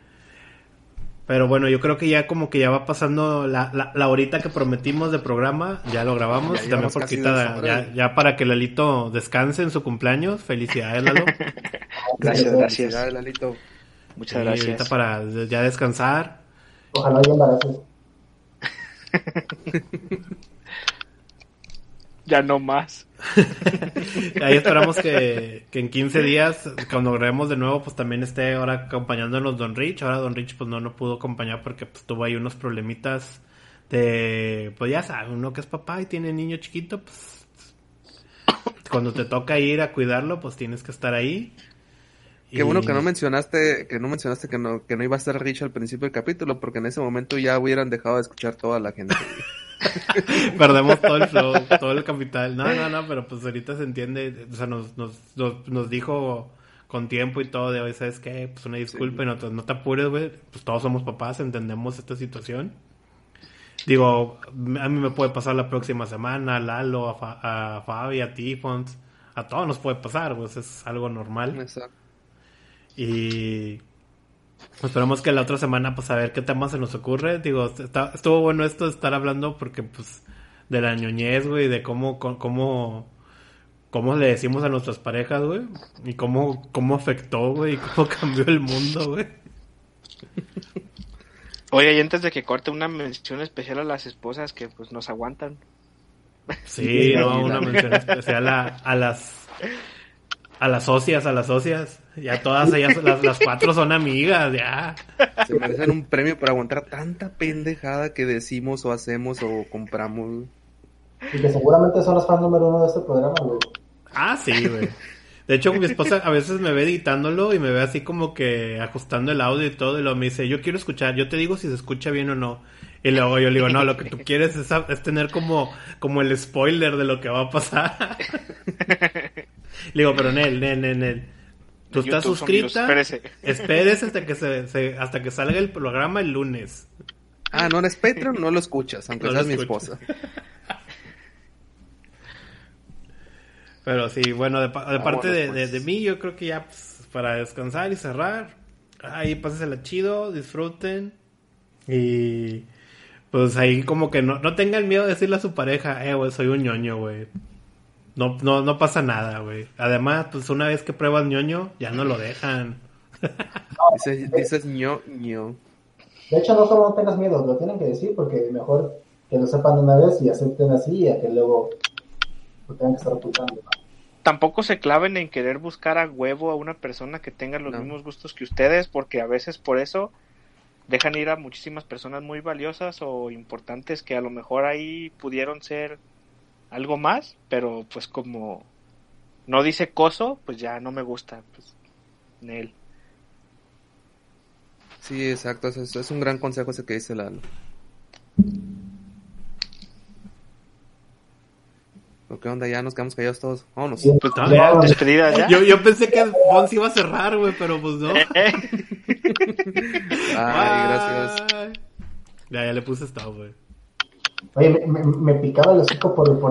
Pero bueno, yo creo que ya como que ya va pasando la, la, la horita que prometimos de programa, ya lo grabamos, ya también porque ya, ya para que Lalito descanse en su cumpleaños. Felicidades, Lalo. gracias, gracias. Lalito. Muchas gracias. para ya descansar. Ojalá haya embarazos. Ya no más. Ahí esperamos que, en 15 días, cuando grabemos de nuevo, pues también esté ahora acompañándonos Don Rich. Ahora Don Rich pues no, no pudo acompañar porque pues tuvo ahí unos problemitas de, pues ya sabe, uno que es papá y tiene niño chiquito, pues cuando te toca ir a cuidarlo, pues tienes que estar ahí. Qué bueno que no mencionaste, que no mencionaste que no, que no iba a ser Rich al principio del capítulo, porque en ese momento ya hubieran dejado de escuchar toda la gente. Perdemos todo el flow, todo el capital. No, no, no, pero pues ahorita se entiende, o sea, nos, nos, nos, dijo con tiempo y todo de hoy, ¿sabes qué? Pues una disculpa y no, no te apures, güey. Pues todos somos papás, entendemos esta situación. Digo, a mí me puede pasar la próxima semana, a Lalo, a, a Fabi, a ti, a todos nos puede pasar, pues es algo normal. Exacto. Y Esperamos que la otra semana, pues a ver qué tema se nos ocurre. Digo, está, estuvo bueno esto de estar hablando porque, pues, de la ñoñez, güey, de cómo, cómo, cómo le decimos a nuestras parejas, güey, y cómo, cómo afectó, güey, y cómo cambió el mundo, güey. Oye, y antes de que corte una mención especial a las esposas que, pues, nos aguantan. Sí, no, una mención especial a, a las a las socias, a las socias. Ya todas ellas, las, las cuatro son amigas, ya. Se merecen un premio por aguantar tanta pendejada que decimos o hacemos o compramos. Y que seguramente son las fans número uno de este programa, güey. Ah, sí, güey. De hecho, mi esposa a veces me ve editándolo y me ve así como que ajustando el audio y todo. Y luego me dice, yo quiero escuchar, yo te digo si se escucha bien o no. Y luego yo le digo, no, lo que tú quieres es, es tener como, como el spoiler de lo que va a pasar. Le digo, pero Nel, Nel, Nel, Nel. Tú estás suscrita. Espérese. hasta que se, hasta que salga el programa el lunes. Ah, no eres Patreon, no lo escuchas, aunque seas mi esposa. Pero sí, bueno, de, ah, parte de, pues. de, mí, yo creo que ya pues, para descansar y cerrar, ahí pásensela chido, disfruten. Y pues ahí como que no, no tengan miedo de decirle a su pareja, eh, güey, soy un ñoño, güey. No, no, no pasa nada, güey. Además, pues una vez que pruebas ñoño, ya no lo dejan. dices, ño, ño. De hecho, no solo no tengas miedo, lo tienen que decir porque mejor que lo sepan una vez y acepten así y a que luego lo tengan que estar ocultando. Tampoco se claven en querer buscar a huevo a una persona que tenga los mismos gustos que ustedes, porque a veces por eso dejan ir a muchísimas personas muy valiosas o importantes que a lo mejor ahí pudieron ser algo más, pero pues como no dice coso, pues ya no me gusta, pues, él. Sí, exacto, es, es un gran consejo ese que dice Lalo. ¿Qué onda? Ya nos quedamos callados todos. Vámonos. Pues ya, despedida ya. Yo, yo pensé que Fons iba a cerrar, güey, pero pues no. Ay, gracias. Ya, ya le puse stop, güey. Oye, me, me, picaba el hocico por, por